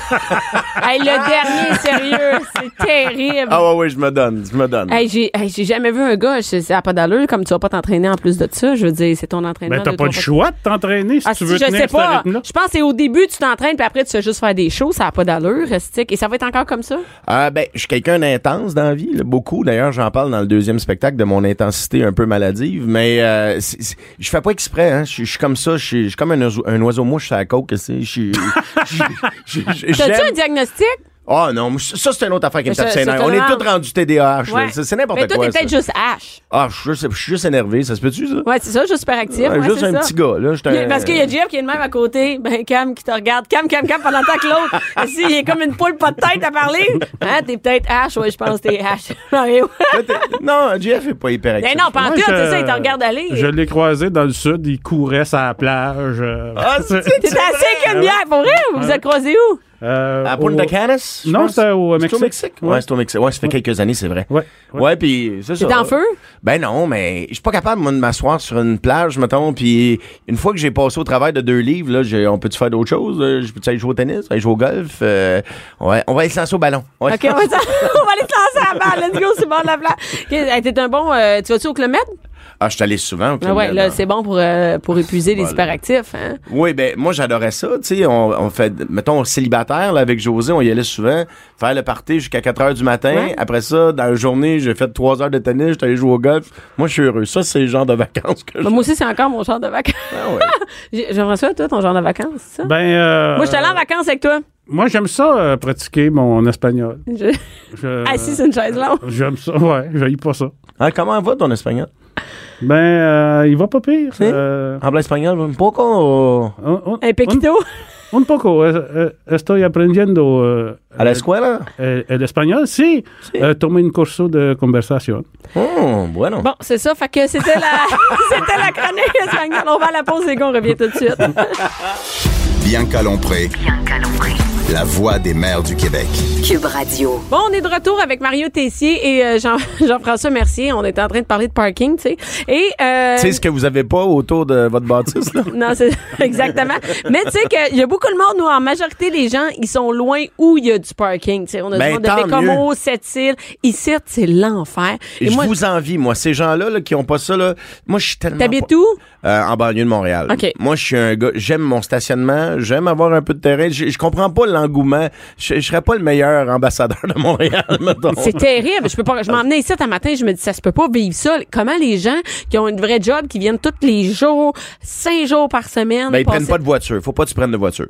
hey, le dernier, sérieux, c'est terrible. Ah ouais, ouais, je me donne, je me donne. Hey, j'ai hey, j'ai jamais vu un gars, je- ça n'a pas d'allure, comme tu vas pas t'entraîner en plus de ça. Je veux dire, c'est ton entraînement. Ben, t'as pas le choix de t'entraîner si Ah, tu si, veux je tenir sais ce pas. Je pense que c'est au début, tu t'entraînes, puis après, tu fais juste faire des shows. Ça n'a pas d'allure. Et ça va être encore comme ça? Ah ben, je suis quelqu'un d'intense dans la vie, là, beaucoup. D'ailleurs, j'en parle dans le deuxième spectacle de mon intensité un peu maladive, mais euh, c'est- c'est- je fais pas exprès. Hein. Je suis- je comme ça, je suis je suis comme un oiseau, un oiseau mouche à la coke. tu sais. Je suis- je- je- je- T'as-tu un diagnostic? Ah non, moi, ça c'est une autre affaire qui me Mais tape ses nerfs. On est tous rendus TDAH. Ouais. C'est n'importe Mais toi, quoi. t'es peut-être juste H. Ah, je suis juste, je suis juste énervé. Ça se peut-tu, ça? Ouais, c'est ça, juste super actif. Ouais, ouais, juste un ça. petit gars. Là. Un- Parce qu'il y a Jeff qui est de même à côté, ben Cam qui te regarde, Cam, Cam, Cam, pendant le temps que l'autre, si, il est comme une poule pas de tête à parler. Hein, t'es peut-être H, ouais, je pense que t'es H. Non, Jeff est pas hyper actif. Ben non, pas en tout, c'est ça, il te regarde aller. Je l'ai croisé dans le sud, il courait sur la plage. euh, Ah, c'est T'es assez qu'une bière, pour vrai? Vous vous êtes croisés où? Euh, À au- Punta Canas? Non, c'était au C'est Mexique. Ouais, c'est au Mexique. Ouais, ça fait quelques années, c'est vrai. Ouais. Ouais, puis c'est ça. T'es en feu? Ben non, mais je suis pas capable, moi, de m'asseoir sur une plage, mettons, puis une fois que j'ai passé au travail de deux livres, là, j'ai- on peut-tu faire d'autres choses? Euh, Je peux-tu aller jouer au tennis? Aller jouer au golf? Euh, ouais, on va aller se lancer au ballon. Ouais. OK, on va, on va aller se lancer à la balle. Let's go, c'est bon de la plage. OK, hey, t'es un bon... euh, tu vas-tu au Club Med? Ah, je suis allé souvent au Club Ah ouais, là, c'est bon pour, euh, pour épuiser les hyperactifs. Hein? Oui, ben moi j'adorais ça, tu sais, on, on fait mettons célibataire là, avec José, on y allait souvent faire le party jusqu'à 4 heures du matin. Ouais. Après ça, dans la journée, j'ai fait 3 heures de tennis, j'étais allé jouer au golf. Moi, je suis heureux. Ça, c'est le genre de vacances que je Ben, moi aussi, c'est encore mon genre de vacances. Ah ouais. J'ai- J'aimerais ça, toi, ton genre de vacances, ça? Ben, euh, moi, je suis allée en vacances avec toi. moi, j'aime ça, euh, pratiquer mon espagnol. Je... Je- Assis sur une chaise longue. J'aime ça, ouais, j'aille pas ça. Ah, comment va ton espagnol? Ben, euh, il va pas pire. Oui? Euh, Habla espagnol un poco un, un- Un pequito. un, un poco. estoy aprendiendo eh, a la escuela? eh, el español. Sí, eh, tomé un curso de conversación. Oh, bueno. Bon, c'est ça. Fait que c'était la, c'était la chronique espagnole. On va à la pause et on revient tout de suite. Bianca Lompré, Bianca Lompré. La voix des mères du Québec. Cube Radio. Bon, on est de retour avec Mario Tessier et euh, Jean, Jean-François Mercier. On était en train de parler de parking, tu sais. Et, euh, Tu sais ce que vous avez pas autour de votre bâtisse, là? Non, c'est exactement. Mais tu sais qu'il y a beaucoup de monde, nous, en majorité, les gens, ils sont loin où il y a du parking. Tu sais, on a Ben, du monde de Bécomo, Sept-Îles. Ici, c'est l'enfer. Et je vous envie, moi, ces gens-là là, qui ont pas ça, là, moi, je suis tellement. T'habites pas- où? Euh, en banlieue de Montréal. OK. Moi, je suis un gars, j'aime mon stationnement, j'aime avoir un peu de terrain. Je, je comprends pas d'engouement. Je, je serais pas le meilleur ambassadeur de Montréal. C'est terrible. Je peux pas. Je m'en venais ici un matin, je me dis ça se peut pas vivre ça. Comment les gens qui ont une vraie job, qui viennent tous les jours, cinq jours par semaine. Ben, ils passer- prennent pas de voiture. Faut pas que tu prennes de voiture.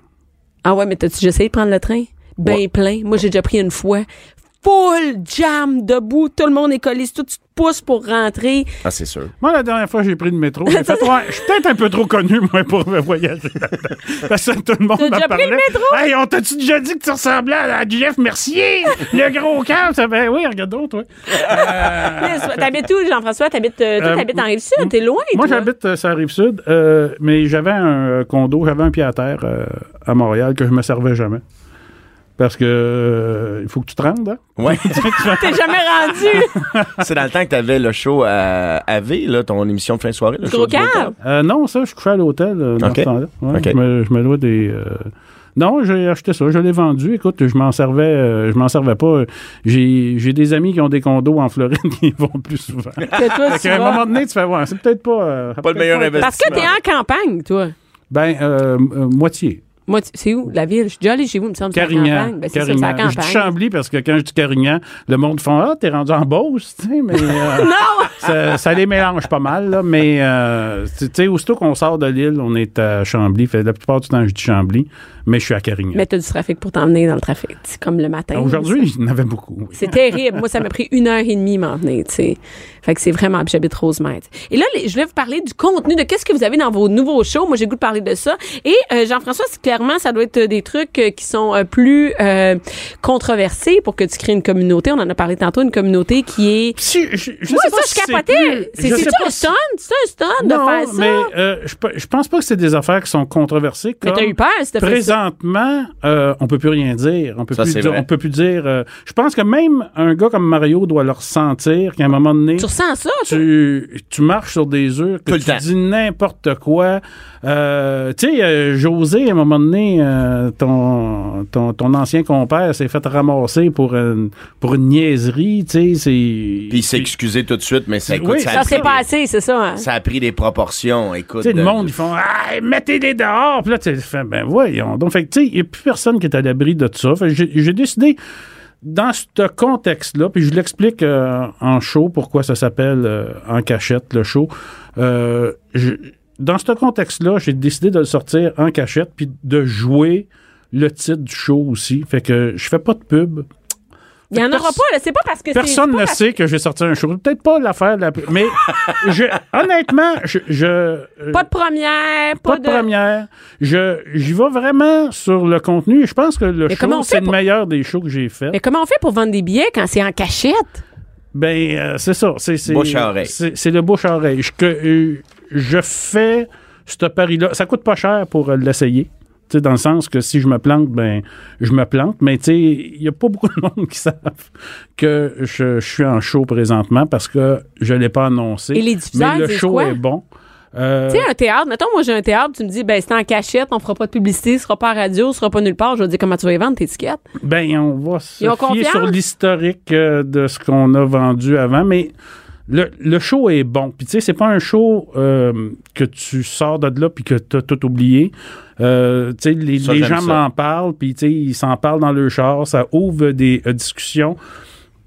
Ah ouais, mais t'as-tu déjà essayé de prendre le train? Ben Ouais. plein. Moi, j'ai déjà pris une fois. Full jam debout. Tout le monde est collé. Tout tu te pousses pour rentrer. Ah, c'est sûr. Moi, la dernière fois, j'ai pris le métro. Je suis peut-être un peu trop connu, moi, pour voyager là-dedans. Parce que tout le monde m'a déjà parlé. pris le métro? Hey, on t'a-tu déjà dit que tu ressemblais à, Jeff Mercier? le gros camp? Ça fait, oui, regarde donc, toi. So- T'habites où, Jean-François? T'habites, euh, toi, Euh, t'habites en Rive-Sud? T'es loin, Moi, j'habite euh, sur la rive sud, euh, mais j'avais un euh, condo, j'avais un pied à terre euh, à Montréal que je me servais jamais. Parce que euh, il faut que tu te rendes, hein? Ouais. T'es jamais rendu. c'est dans le temps que t'avais le show à, à V, là, ton émission de fin de soirée. Le show. Euh, non, ça, je couchais à l'hôtel euh, dans Ok. ce temps-là. Ouais, je, me, je me dois des. euh, Non, j'ai acheté ça, je l'ai vendu. Écoute, je m'en servais, euh, je m'en servais pas. J'ai j'ai des amis qui ont des condos en Floride qui y vont plus souvent. Tu Fait qu'à un moment donné, tu fais ouais, c'est peut-être pas. euh, Pas le meilleur être- Parce que t'es en campagne, toi. Ben, euh, euh, moitié. Moi, c'est où? La ville? Je suis déjà allée chez vous, il me semble. Carignan. Ben, c'est ça, Je dis. Chambly parce que quand je dis Carignan, le monde font Ah, t'es rendu en Beauce, tu sais, mais. euh, Non! ça, ça les mélange pas mal, là, mais euh, tu sais, aussitôt qu'on sort de l'île, on est à Chambly. Fait, la plupart du temps, je dis Chambly, mais je suis à Carignan. Mais t'as du trafic pour t'emmener dans le trafic. Comme le matin. Aujourd'hui, il y en avait beaucoup. oui. C'est terrible. Moi, ça m'a pris une heure et demie m'en venir, tu sais. Fait que c'est vraiment, j'habite Rosemère. tu. Et là, les- je voulais vous parler du contenu, de qu'est-ce que vous avez dans vos nouveaux shows. Moi, j'ai goût de parler de ça. Et euh, Jean-François, clairement, ça doit être euh, des trucs euh, qui sont euh, plus euh, controversés pour que tu crées une communauté. On en a parlé tantôt, une communauté qui est... Si, je, je Moi, sais ça, pas je si c'est capotais. plus- C'est sais un si- stun? C'est un stun de Non, faire ça? mais je, je pense pas que c'est des affaires qui sont controversées. Mais comme t'as eu peur ça. Présentement, euh, on peut plus rien dire. On peut Ça, plus c'est dire. vrai. On peut plus dire. euh, je pense que même un gars comme Mario doit le ressentir qu'à un moment donné, Tu ressens ça? tu, tu marches sur des œufs, que Tout le tu temps. dis n'importe quoi. Euh, tu sais, euh, José, à un moment donné, euh, ton, ton, ton ancien compère s'est fait ramasser pour une, pour une niaiserie, tu sais, c'est... Puis il s'est excusé tout de suite, mais ça, écoute, Oui, ça, a Ça pris s'est des- passé, c'est ça. hein? ça a pris des proportions. Écoute. Tu sais, le de- monde, ils font Ah, mettez-les dehors. Puis là, tu fais Ben voyons. Donc, fait tu sais, il n'y a plus personne qui est à l'abri de ça. Fait que j'ai décidé, dans ce contexte-là, puis je l'explique euh, en show pourquoi ça s'appelle euh, En cachette, le show. Euh, dans ce contexte-là, j'ai décidé de le sortir en cachette, puis de jouer le titre du show aussi. Fait que je fais pas de pub. Il y en aura pas, là. C'est pas parce que c'est- Personne ne sait que j'ai sorti un show. Peut-être pas l'affaire de la. Mais je, honnêtement, je. je euh, Pas de première, pas, pas de première. Je, j'y vais vraiment sur le contenu. et Je pense que le Mais show, c'est le meilleur des shows que j'ai fait. Mais comment on fait pour vendre des billets quand c'est en cachette? Ben, euh, c'est ça. C'est, c'est, Bouche à oreille. C'est, c'est le bouche à oreille. Je, que, euh, je fais ce pari-là. Ça coûte pas cher pour l'essayer. Dans le sens que si je me plante, ben, je me plante. Mais tu sais, il n'y a pas beaucoup de monde qui savent que je, je suis en show présentement parce que je ne l'ai pas annoncé. Et les diffuseurs Mais le show quoi? est bon. Euh, Tu sais, un théâtre, mettons, moi j'ai un théâtre, tu me dis, ben c'est en cachette, on fera pas de publicité, ce sera pas à radio, ce sera pas nulle part. Je vais te dire comment tu vas y vendre tes étiquettes. Ben, on va se fier sur l'historique euh, de ce qu'on a vendu avant, mais le, le show est bon. Puis tu sais, c'est pas un show euh, que tu sors de là puis que tu as tout oublié. Euh, tu sais, les, Ça, les j'aime gens m'en parlent, puis tu sais, ils s'en parlent dans le char, ça ouvre des euh, discussions.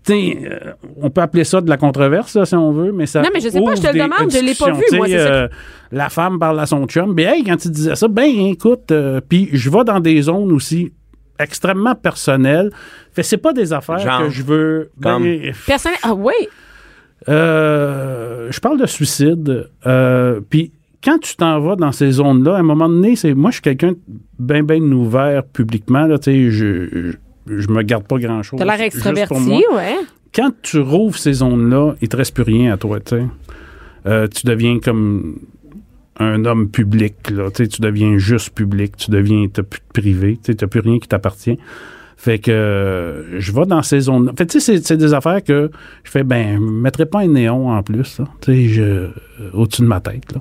Tu sais, euh, on peut appeler ça de la controverse, là, si on veut, mais ça. Non, mais je sais pas, je te le ouvre des, demande, je l'ai pas vu, discussions. moi, euh, la femme parle à son chum. Ben, hey, quand tu disais ça, ben, écoute, euh, puis je vais dans des zones aussi extrêmement personnelles. Fait c'est pas des affaires Genre? que je veux. Comme? Ben, Personnel, ah oui, euh, je parle de suicide. euh, puis quand tu t'en vas dans ces zones-là, à un moment donné, c'est moi, je suis quelqu'un de bien, bien ouvert publiquement. Là, tu sais, je, je, je me garde pas grand-chose. t'as l'air extraverti, ouais. Quand tu rouvres ces zones-là, il te reste plus rien à toi, tu sais. Euh, tu deviens comme un homme public, là. Tu deviens juste public. Tu deviens, t'as plus de privé. Tu sais, plus rien qui t'appartient. Fait que euh, je vais dans ces zones-là. Fait tu sais, c'est- des affaires que je fais, ben, je mettrais pas un néon en plus, tu sais, euh, au-dessus de ma tête, là.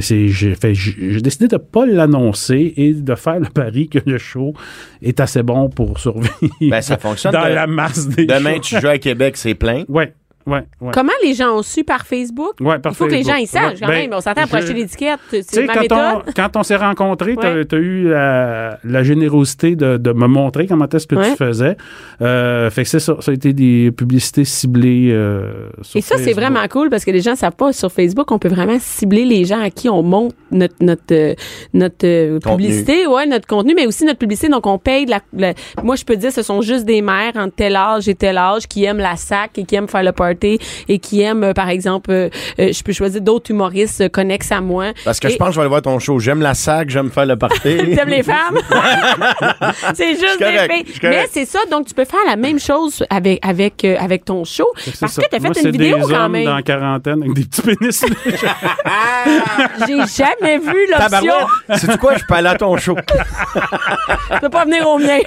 J'ai, fait, j'ai, j'ai décidé de pas l'annoncer et de faire le pari que le show est assez bon pour survivre Ben, ça fonctionne. dans De- la masse des Demain, shows. tu joues à Québec, c'est plein. Ouais. Ouais, ouais. Comment les gens ont su par Facebook? Ouais, par Il faut que les gens y sachent Ouais, quand ben, même. On s'entend pour acheter l'étiquette. C'est ma quand on, méthode. quand on s'est rencontrés, tu as, Ouais. eu la, la générosité de, de me montrer comment est-ce que Ouais. tu faisais. Euh, fait que c'est ça. Ça a été des publicités ciblées euh, sur Et ça, c'est vraiment cool parce que les gens ne savent pas sur Facebook, on peut vraiment cibler les gens à qui on montre notre notre euh, notre euh, publicité, ouais, notre contenu, mais aussi notre publicité. Donc on paye de la, la- Moi, je peux dire, ce sont juste des mères entre tel âge et tel âge qui aiment la sac et qui aiment faire le party et qui aiment, euh, par exemple, euh, euh, je peux choisir d'autres humoristes euh, connexes à moi. Parce que Et- je pense que je vais aller voir ton show. J'aime la sac, j'aime faire le party. T'aimes les femmes? c'est juste correct, des filles. Mais c'est ça, donc tu peux faire la même chose avec avec euh, avec ton show. C'est Parce ça. que t'as fait c'est une vidéo des quand hommes même. dans la quarantaine avec des petits pénis. J'ai jamais vu l'option. Tabarouette. Sais-tu quoi? Je peux aller à ton show. Tu peux pas venir au mien.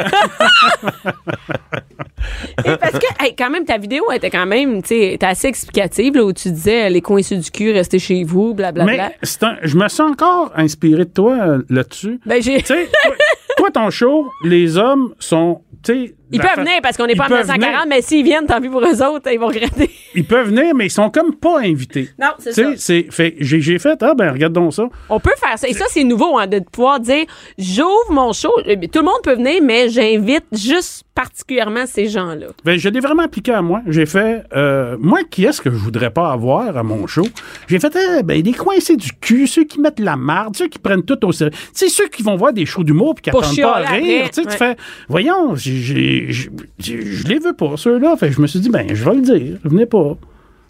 Et parce que, hey, quand même, ta vidéo était quand même, tu était assez explicative, là, où tu disais les coincés du cul, restez chez vous, blablabla. Mais c'est un- je me sens encore inspiré de toi euh, là-dessus. Ben, j'ai. Tu sais, toi, toi, ton show, les hommes sont. tu sais, Ils peuvent fa- venir parce qu'on n'est pas en peuvent 1940, venir. mais s'ils viennent, tant pis pour eux autres, ils vont regretter. Ils peuvent venir, mais ils sont comme pas invités. Non, c'est ça. sais, c'est fait. J'ai j'ai fait. Ah ben regarde donc ça. On peut faire ça. Et ça, c'est nouveau, hein, de pouvoir dire j'ouvre mon show. Euh, Tout le monde peut venir, mais j'invite juste particulièrement ces gens-là? Ben, je l'ai vraiment appliqué à moi. J'ai fait, euh, moi, qui est-ce que je voudrais pas avoir à mon show? J'ai fait, eh, ben, des coincés du cul, ceux qui mettent la marde, ceux qui prennent tout au sérieux. Tu sais, ceux qui vont voir des shows d'humour puis qui Pour attendent pas à rire. après, Tu sais, ouais. tu fais, voyons, je les veux pas, ceux-là. Fait que je me suis dit, ben, je vais le dire. Venez pas.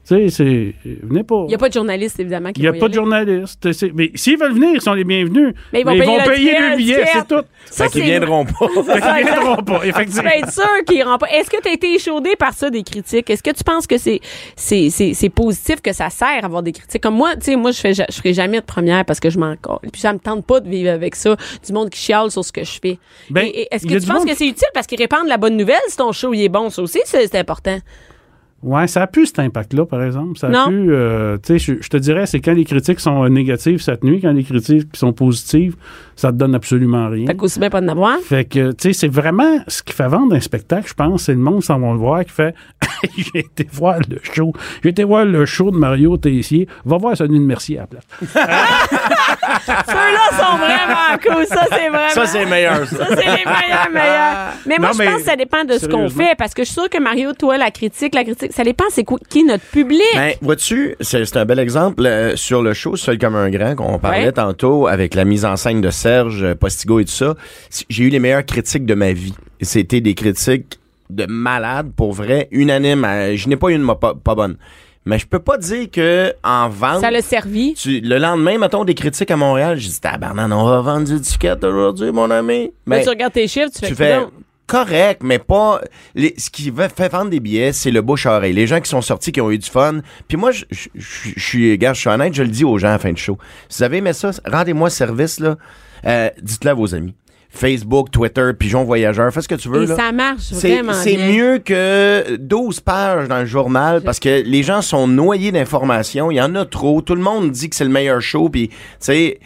Tu sais, c'est, venez pas. Il n'y a pas de journalistes, évidemment, qui Il n'y a vont pas de journalistes. Mais s'ils veulent venir, ils sont les bienvenus. Mais ils vont payer le ticket, le billet, le c'est tout. Ça, Fait qu'ils c'est- viendront pas. Fait qu'ils viendront pas, effectivement. être sûr qu'ils iront pas. Est-ce que tu as été échaudé par ça, des critiques? Est-ce que tu penses que c'est, c'est, c'est, c'est positif, que ça sert à avoir des critiques? Comme moi, tu sais, moi, je fais, je ferai jamais de première parce que je m'en colle. Puis ça me tente pas de vivre avec ça, du monde qui chiale sur ce que je fais. Ben, Et- et est-ce que tu penses que c'est utile parce qu'ils répandent la bonne nouvelle si ton show il est bon? Ça aussi, c'est, c'est important. Ouais, ça a pu cet impact-là, par exemple. Ça a Non. pu, euh, tu sais, je, je te dirais, c'est quand les critiques sont euh, négatives, ça te nuit. Quand les critiques sont positives, ça te donne absolument rien. Fait qu'aussi bien pas de n'avoir. Fait que, tu sais, c'est vraiment ce qui fait vendre un spectacle, je pense. C'est le monde s'en va le voir qui fait J'ai été voir le show. J'ai été voir le show de Mario Tessier. Va voir celui de Mercier à la place. Ceux-là sont vraiment cool. Ça, c'est vraiment. Ça, c'est meilleur, ça. Ça, c'est les meilleurs, meilleurs. Mais moi, Non, je mais pense que ça dépend de ce qu'on fait. Parce que je suis sûre que Mario, toi, la critique, la critique, ça dépend c'est qui notre public. Ben, vois-tu, c'est un bel exemple euh, sur le show Seul comme un grand qu'on parlait Ouais. tantôt avec la mise en scène de Serge euh, Postigo et tout ça. J'ai eu les meilleures critiques de ma vie. C'était des critiques de malade pour vrai, unanime. euh, Je n'ai pas une pas, pas bonne. Mais je peux pas dire que en vente. ça l'a servi. tu- le lendemain, mettons des critiques à Montréal, j'ai dit tabarnak, on va vendre du ticket aujourd'hui, mon ami. Mais tu regardes tes chiffres, tu fais tu fais non. Correct, mais pas. les- ce qui va- fait vendre des billets, c'est le bouche à oreille. Les gens qui sont sortis, qui ont eu du fun. Puis moi, je suis, gars, je suis honnête, je le dis aux gens à la fin de show. Si vous avez aimé ça, rendez-moi service, là. Euh, Dites-le à vos amis. Facebook, Twitter, Pigeon Voyageur, fais ce que tu veux. Et là. ça marche C'est vraiment c'est mieux que 12 pages dans le journal parce que les gens sont noyés d'informations. Il y en a trop. Tout le monde dit que c'est le meilleur show. Puis, tu sais,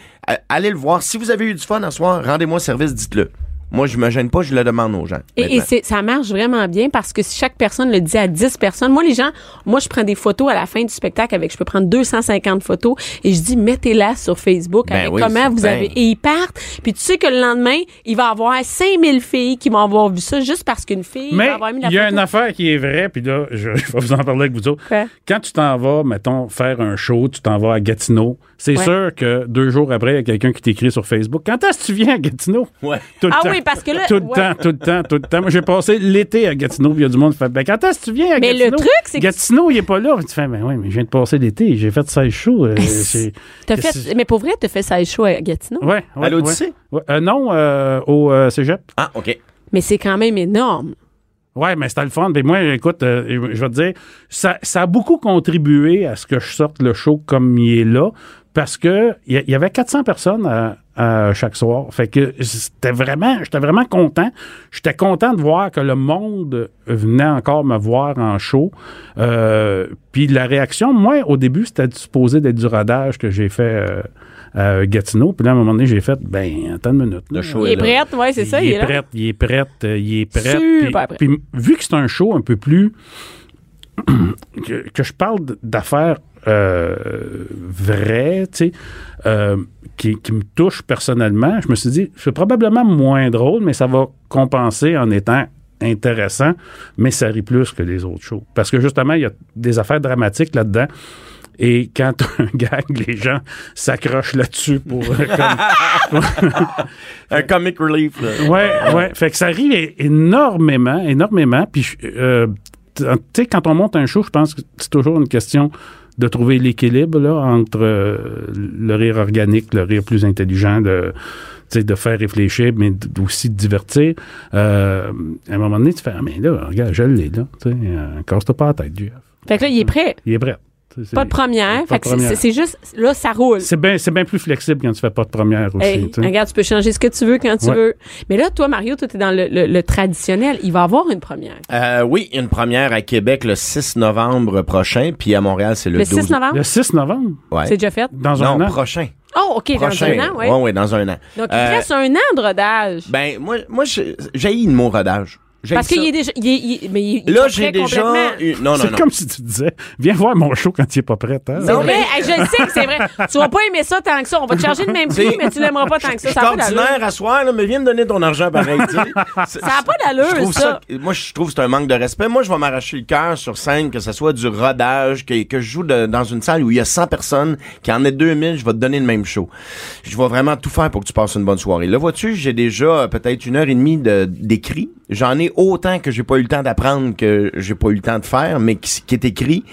allez le voir. Si vous avez eu du fun à soir, rendez-moi service, dites-le. Moi, je me gêne pas, je le demande aux gens. Et, ça marche vraiment bien parce que si chaque personne le dit à 10 personnes, moi, les gens, moi, je prends des photos à la fin du spectacle avec, je peux prendre 250 photos et je dis, mettez-la sur Facebook Ben avec oui, comment vous avez, et ils partent. Puis tu sais que le lendemain, il va y avoir 5000 filles qui vont avoir vu ça juste parce qu'une fille Mais va avoir mis la il y a photo. une affaire qui est vraie, puis là, je, je vais vous en parler avec vous autres. Quand tu t'en vas, mettons, faire un show, tu t'en vas à Gatineau, c'est Ouais. sûr que deux jours après, il y a quelqu'un qui t'écrit sur Facebook. Quand est-ce que tu viens à Gatineau? Ouais. Tout le Ah temps. oui, parce que là- Tout le ouais. temps, tout le temps, tout le temps. Moi, j'ai passé l'été à Gatineau, puis il y a du monde qui fait Ben, quand est-ce que tu viens à Mais le Gatineau? truc, c'est que- Gatineau, il est pas là. Tu fais Ben oui, mais je viens de passer l'été, j'ai fait 16 shows. euh, c'est- T'as qu'est-ce fait, mais pour vrai, t'as fait ça show à Gatineau? Ouais, ouais, À l'Odyssée? ouais. Ouais, euh, non, euh, au euh, cégep. Ah, OK. Mais c'est quand même énorme. Ouais, mais c'était le fun. Mais moi, écoute, euh, je vais te dire, ça, ça a beaucoup contribué à ce que je sorte le show comme il est là, parce que il y, avait 400 personnes à, à chaque soir. Fait que c'était vraiment, j'étais vraiment content. J'étais content de voir que le monde venait encore me voir en show. Euh, Puis la réaction, moi, au début, c'était supposé d'être du rodage que j'ai fait euh, à Gatineau. Puis là, à un moment donné, j'ai fait, ben, attends une minute. Le show Il est prêt, ouais, c'est ça, il, il est prêt, il est prêt, euh, il est prêt. Super Puis- prêt. Puis vu que c'est un show un peu plus que, que je parle d'affaires euh, vraies, tu sais, euh, qui, qui me touchent personnellement, je me suis dit, c'est probablement moins drôle, mais ça va compenser en étant intéressant, mais ça rit plus que les autres shows. Parce que justement, il y a des affaires dramatiques là-dedans. Et quand un gag, les gens s'accrochent là-dessus pour. euh, comme- Un comic relief. là. Ouais, ouais. Fait que ça rit énormément, énormément. Puis, euh, tu sais, quand on monte un show, je pense que c'est toujours une question de trouver l'équilibre là, entre euh, le rire organique, le rire plus intelligent, de, tu sais, de faire réfléchir, mais aussi de divertir. Euh, à un moment donné, tu fais Ah, mais là, regarde, je l'ai, là. Tu sais, euh, casse-toi pas la tête, Jeff. Fait que là, il est prêt. Il est prêt. Tu Pas de première. Pas Fait de que c'est- juste, là, ça roule. C'est bien c'est bien plus flexible quand tu fais pas de première aussi. Hey, tu regarde, tu peux changer ce que tu veux quand tu Ouais. veux. Mais là, toi, Mario, toi, t'es dans le, le- le traditionnel. Il va y avoir une première. Euh, oui, une première à Québec le 6 novembre prochain, puis à Montréal, c'est le, Le 12. 6 novembre? Le 6 novembre, Ouais. C'est déjà fait? dans non, un an. prochain. Oh, OK, prochain. dans un an, oui. Ouais, ouais, dans un an. Donc, il Euh, te reste un an de rodage. Ben, moi, moi j'ai le mot rodage. Parce qu'il est déjà. Il est, il- mais il, il Là, j'ai déjà. Non, non, C'est non. comme si tu disais, viens voir mon show quand il est pas prêt. Hein? Vrai, hey, je le sais que c'est vrai. Tu vas pas aimer ça tant que ça. On va te charger le même prix, mais tu l'aimeras pas tant que Je ça. suis Ça n'a d'allure. ordinaire à soir, là, mais viens me donner ton argent pareil. tu Ça a pas d'allure, je ça. Moi, je trouve que c'est un manque de respect. Moi, je vais m'arracher le cœur sur scène, que ce soit du rodage, que, que je joue de- dans une salle où il y a 100 personnes, qu'il y en ait 2000, je vais te donner le même show. Je vais vraiment tout faire pour que tu passes une bonne soirée. Là, vois-tu, j'ai déjà euh, peut-être une heure et demie de- d'écrit. J'en ai autant que j'ai pas eu le temps d'apprendre que j'ai pas eu le temps de faire, mais qui, qui est écrit.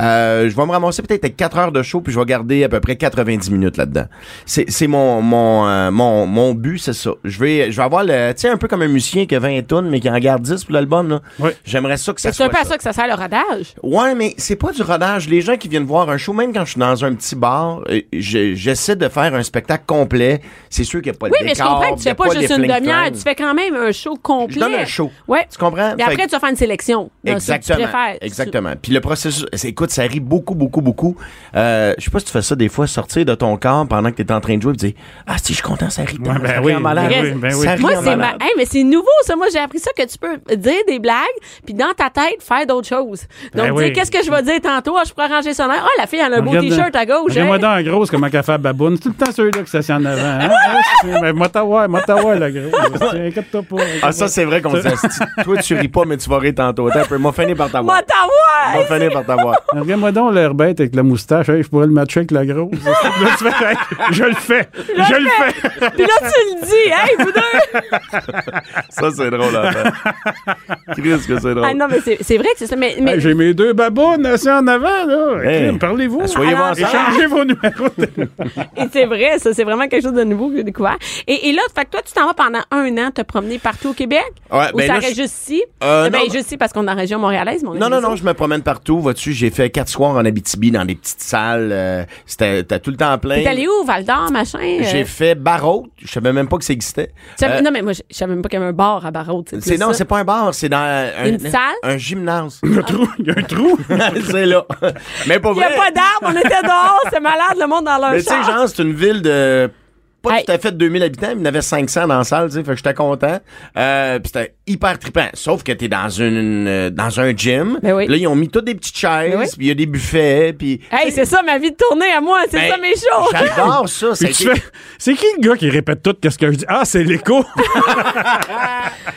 Euh, je vais me ramasser peut-être avec 4 heures de show, puis je vais garder à peu près 90 minutes là-dedans. C'est c'est mon mon, euh, mon mon but, c'est ça. Je vais je vais avoir le tu sais un peu comme un musicien qui a 20 tonnes mais qui en garde 10 pour l'album là. Ouais. J'aimerais ça que ça C'est soit un peu à ça. ça que ça sert le rodage. Ouais, mais c'est pas du rodage. Les gens qui viennent voir un show, même quand je suis dans un petit bar, euh, je- j'essaie de faire un spectacle complet. C'est sûr qu'il n'y a pas Oui, de mais je décor, comprends que tu fais pas juste une demi-heure. Tu fais quand même un show complet. Je donne un show. Ouais. Tu comprends? Et après, tu vas faire une sélection. dans ce que tu Exactement. préfères. Exactement. Puis le processus, c'est- écoute, ça rit beaucoup, beaucoup, beaucoup. Euh, je sais pas si tu fais ça des fois, sortir de ton corps pendant que tu es en train de jouer et dire Ah, si, je suis content, ça rit. Ouais, ben ça rit oui, en malade. ben oui, ben oui. Rit Moi, c'est ma... malade. hey, mais c'est nouveau, ça. Moi, j'ai appris ça que tu peux dire des blagues, puis dans ta tête, faire d'autres choses. Donc, Ben dire, oui. qu'est-ce que je vais dire tantôt? Ah, je pourrais arranger son air. Ah, la fille, elle a un beau t-shirt à gauche. Regarde-moi hein? dans la grosse, comment qu'elle fait baboune. C'est tout le temps celui-là qui s'assied en avant. Hein? Mais moi, moi, t'avoir, la grosse. Inquiète-toi pas. Ah, ça, c'est vrai qu'on dit Asti, Toi, tu ris pas, mais tu vas rire tantôt. Attends un peu. M'a fini par t'avoir. Moi, t'avoir! M'a fini par t'avoir. Regarde-moi donc l'air bête avec la moustache. Hey, je pourrais le matcher avec la grosse. Là, tu fais, hey, je le fais. Je le fais. Puis là, tu le dis. Hey, vous deux! Ça, c'est drôle, fait. Chris, que c'est drôle. Ah, non, mais c'est vrai que c'est ça. Mais, mais Hey, J'ai mes deux babounes assis en avant. Là. Parlez-vous. Soyez-vous Alors, ensemble. Échangez vos numéros. et c'est vrai, ça. C'est vraiment quelque chose de nouveau que j'ai découvert. Et, et là, fait que toi, tu t'en vas pendant un an te promener partout au Québec? Ouais, Ou ben ça là, reste je- juste ici? Euh, ben, non, juste ici parce qu'on est en région montréalaise, mais on est Non, non, non, je me promène partout. Vois-tu, j'ai fait quatre soirs en Abitibi dans des petites salles. euh, C'était t'as tout le temps plein. T'es allé où? Val d'Or, machin? euh? J'ai fait Barrault. Je savais même pas que ça existait. Savais- Euh, non, mais moi, je savais même pas qu'il y avait un bar à Barrault. C'est non, c'est pas un bar, c'est dans un, Une salle? un gymnase. Il y a un trou. Il y a un trou. c'est là. Mais pas Il n'y vrai. a pas d'arbre, on était dehors, c'est malade, le monde dans leur Mais tu sais, genre, c'est une ville de pas Hey. tout à fait de 2000 habitants, mais il y en avait 500 dans la salle, tu sais, fait que j'étais content. Euh, puis c'était hyper trippant. Sauf que t'es dans une euh, dans un gym. Ben oui. Là, ils ont mis toutes des petites chaises, Ben oui. puis il y a des buffets, puis Hey, c'est ça ma vie de tournée à moi, c'est Ben, ça mes shows. J'adore ça. c'est qui le gars qui répète tout qu'est-ce que je dis? Ah, c'est l'écho.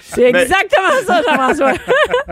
C'est exactement ça, Jean-François.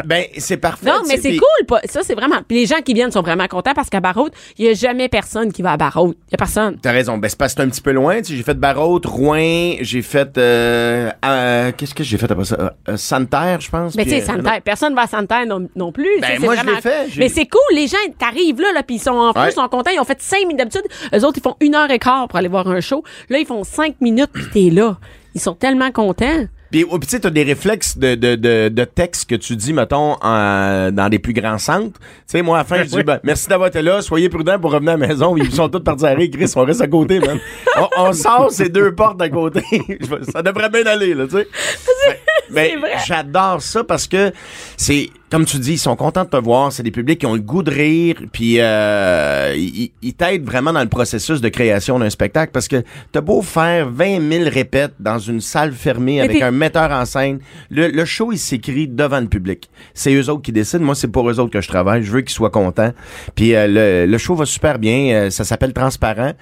Ben, c'est parfait. non, mais c'est cool. pas- Ça, c'est vraiment. Puis les gens qui viennent sont vraiment contents parce qu'à Barrault, il n'y a jamais personne qui va à Barrault. Il n'y a personne. T'as raison. Ben, c'est parce que c'est un petit peu loin. Tu sais, j'ai fait Barrault, Rouen, j'ai fait, euh, euh, qu'est-ce que j'ai fait après ça? Euh, euh, Santerre, je pense. Mais tu sais, Santerre, personne va à Santerre non, non plus. Ben, moi, je l'ai fait. Mais c'est cool, les gens t'arrivent là, là puis ils sont en feu, Ouais. ils sont contents, ils ont fait cinq minutes d'habitude. Eux autres, ils font une heure et quart pour aller voir un show. Là, ils font cinq minutes puis t'es là. Ils sont tellement contents. Puis, oh, puis tu sais, t'as des réflexes de, de, de, de texte que tu dis, mettons, en- dans des plus grands centres. Tu sais, moi, à la fin, je dis, ben, merci d'avoir été là, soyez prudents pour revenir à la maison. Ils sont tous partis à rire, Chris, on reste à côté, man. on, on sort ces deux portes à côté. Ça devrait bien aller, là, tu sais. Ben, C'est vrai. J'adore ça parce que c'est, comme tu dis, ils sont contents de te voir. C'est des publics qui ont le goût de rire, puis euh, ils, ils t'aident vraiment dans le processus de création d'un spectacle parce que t'as beau faire 20 000 répètes dans une salle fermée avec un metteur en scène, le, le show il s'écrit devant le public. C'est eux autres qui décident. Moi, c'est pour eux autres que je travaille. Je veux qu'ils soient contents. Puis euh, le, le show va super bien. Euh, ça s'appelle Transparent.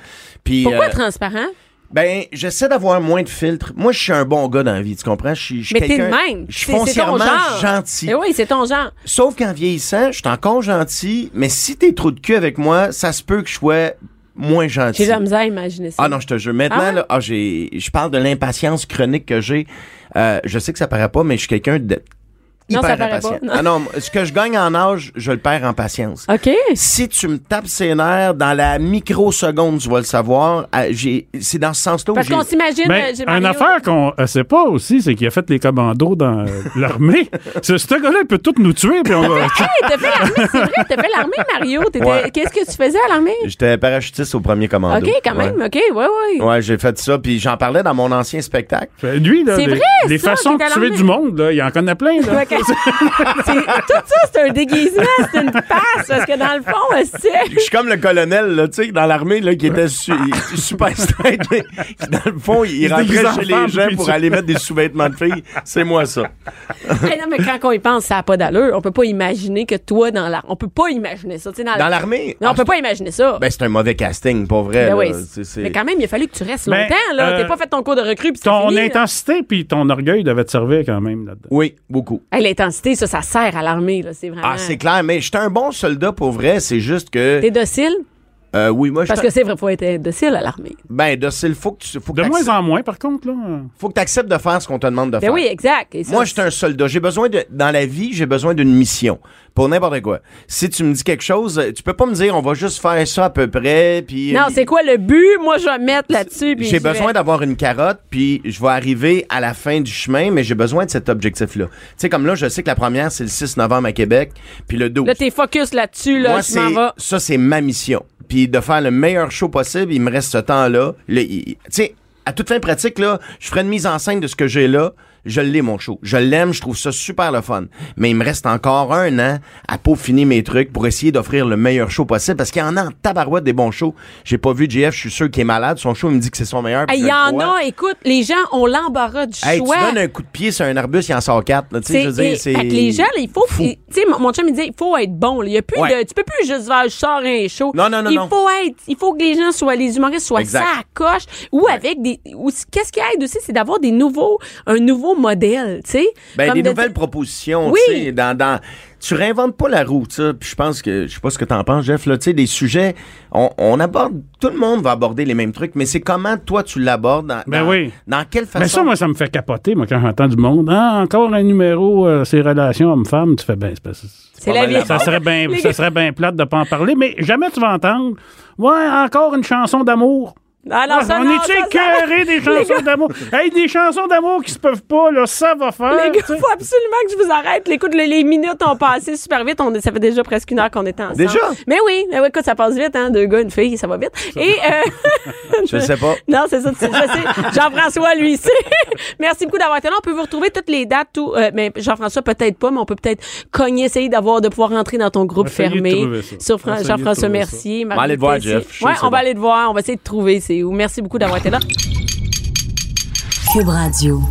Puis Pourquoi euh, transparent? Ben, j'essaie d'avoir moins de filtres. Moi, je suis un bon gars dans la vie, tu comprends? Je suis, je suis Mais t'es quelqu'un- de même. Je suis C'est- c'est ton foncièrement genre. gentil. Eh oui, c'est ton genre. Sauf qu'en vieillissant, je suis encore gentil, mais si t'es trop de cul avec moi, ça se peut que je sois moins gentil. J'ai de la misère à imaginer ça. Ah non, je te jure. Maintenant, Ah ouais? là, ah, j'ai, je parle de l'impatience chronique que j'ai. Euh, je sais que ça paraît pas, mais je suis quelqu'un de hyper ça paraît impatient. pas, non. Ah non, ce que je gagne en âge, je le perds en patience. OK. Si tu me tapes ses nerfs, dans la microseconde, tu vas le savoir. Ah, j'ai, c'est dans ce sens-là où Parce qu'on s'imagine. Mais euh, j'ai une affaire qu'on ne sait pas aussi, c'est qu'il a fait les commandos dans euh, l'armée. ce ce gars-là, il peut tout nous tuer, puis on va... Hey, t'as fait l'armée, c'est vrai, t'as fait l'armée, Mario. Ouais. Qu'est-ce que tu faisais à l'armée? J'étais parachutiste au premier commando. OK, quand même. Ouais. OK, ouais, ouais. Ouais, j'ai fait ça, puis j'en parlais dans mon ancien spectacle. Lui, là, les, vrai, les ça, façons de tuer du monde, là, il en connaît plein. Là. Ok. Tout ça, c'est un déguisement, c'est une passe. Parce que dans le fond, c'est. Je suis comme le colonel, là, tu sais, dans l'armée, là, qui était su- il- super straight, mais qui, dans le fond, il, Il rentrait en chez les gens pour tu- aller mettre des sous-vêtements de filles. C'est moi, ça. Hey, non, mais quand on y pense, ça n'a pas d'allure. On peut pas imaginer que toi, dans la. On peut pas imaginer ça. tu sais, Dans, l'armée? Non, on peut pas imaginer ça. Ben, c'est un mauvais casting, pas vrai. Ben là. oui. Mais quand même, il a fallu que tu restes Ben, longtemps, là. euh, T'as pas fait ton cours de recrue, puis Ton fini, intensité puis ton orgueil devaient te servir quand même là-dedans. Oui, beaucoup. Hey, L'intensité, ça, ça sert à l'armée. C'est vraiment. Ah, c'est clair, mais j'étais un bon soldat pour vrai, c'est juste que. T'es docile? Euh, oui, moi, Parce que c'est vrai, faut être docile à l'armée. Ben, docile, faut que tu. Faut que De moins en moins, par contre, là. faut que t'acceptes de faire ce qu'on te demande de Ben faire. oui, exact. Et ça, Moi, je suis un soldat. J'ai besoin de, dans la vie, j'ai besoin d'une mission. Pour n'importe quoi. Si tu me dis quelque chose, tu peux pas me dire, on va juste faire ça à peu près, puis. Non, c'est quoi le but? Moi, je vais mettre là-dessus. puis J'ai je vais- besoin d'avoir une carotte, puis je vais arriver à la fin du chemin, mais j'ai besoin de cet objectif-là. Tu sais, comme là, je sais que la première, c'est le 6 novembre à Québec, puis le 12. Là, t'es focus là-dessus, là. Moi, je m'en c'est vais. ça, c'est ma mission. Puis de faire le meilleur show possible, il me reste ce temps-là. Tu sais, à toute fin pratique, là, je ferai une mise en scène de ce que j'ai là. Je l'ai, mon show. Je l'aime, je trouve ça super le fun. Mais il me reste encore un an à peaufiner mes trucs pour essayer d'offrir le meilleur show possible parce qu'il y en a en tabarouette des bons shows. J'ai pas vu JF, je suis sûr qu'il est malade. Son show, il me dit que c'est son meilleur. Hey, Il y en crois. a, écoute, les gens ont l'embarras du Hey, choix. tu donnes un coup de pied sur un arbuste, il en sort quatre. là. Tu sais, C'est- je veux dire, fait que les gens, là, il faut. Tu sais, mon- mon chum, il dit, il faut être bon. là. Il y a plus Ouais. de, tu peux plus juste faire, je sors un show. Non, non, non, Il non. faut être, il faut que les gens soient, les humoristes soient ça à coche. Ou avec des, ou qu'est-ce qui aide aussi, c'est d'avoir des nouveaux, un nouveau modèle, tu sais. Ben, des de nouvelles dire- propositions, Oui. tu sais, dans, dans, tu réinventes pas la roue, tu sais, puis je pense que, je sais pas ce que t'en penses, Jeff, là, tu sais, des sujets, on, on aborde, tout le monde va aborder les mêmes trucs, mais c'est comment toi tu l'abordes, dans, Ben dans, oui. dans quelle façon? Mais ça, moi, ça me fait capoter, moi, quand j'entends du monde. Ah, encore un numéro, euh, ces relations hommes-femmes. Tu fais, ben, c'est pas ça. C'est la vie. Ça serait bien ça serait bien plate de pas en parler, mais jamais tu vas entendre. Ouais, encore une chanson d'amour. Ah, ça, on non, est-tu ça, ça- des Les chansons gars- d'amour? Hey, des chansons d'amour qui se peuvent pas, là, ça va faire. Les gars, faut absolument que je vous arrête. Écoute, les, les minutes ont passé super vite. On, ça fait déjà presque une heure qu'on est ensemble. Déjà? Mais oui, mais oui, écoute, ça passe vite, hein. Deux gars, une fille, ça va vite. Et, euh, Je sais pas. Non, c'est ça, tu sais, je sais. Jean-François, lui, c'est. Merci beaucoup d'avoir été là. On peut vous retrouver toutes les dates, tout. euh, mais Jean-François, peut-être pas, mais on peut peut-être cogner, essayer d'avoir, de pouvoir rentrer dans ton groupe fermé. ça. Sur Jean-François Mercier. va aller te voir. Jeff. Ouais, on va aller te voir. On va essayer de trouver Merci beaucoup d'avoir été là. Cube Radio.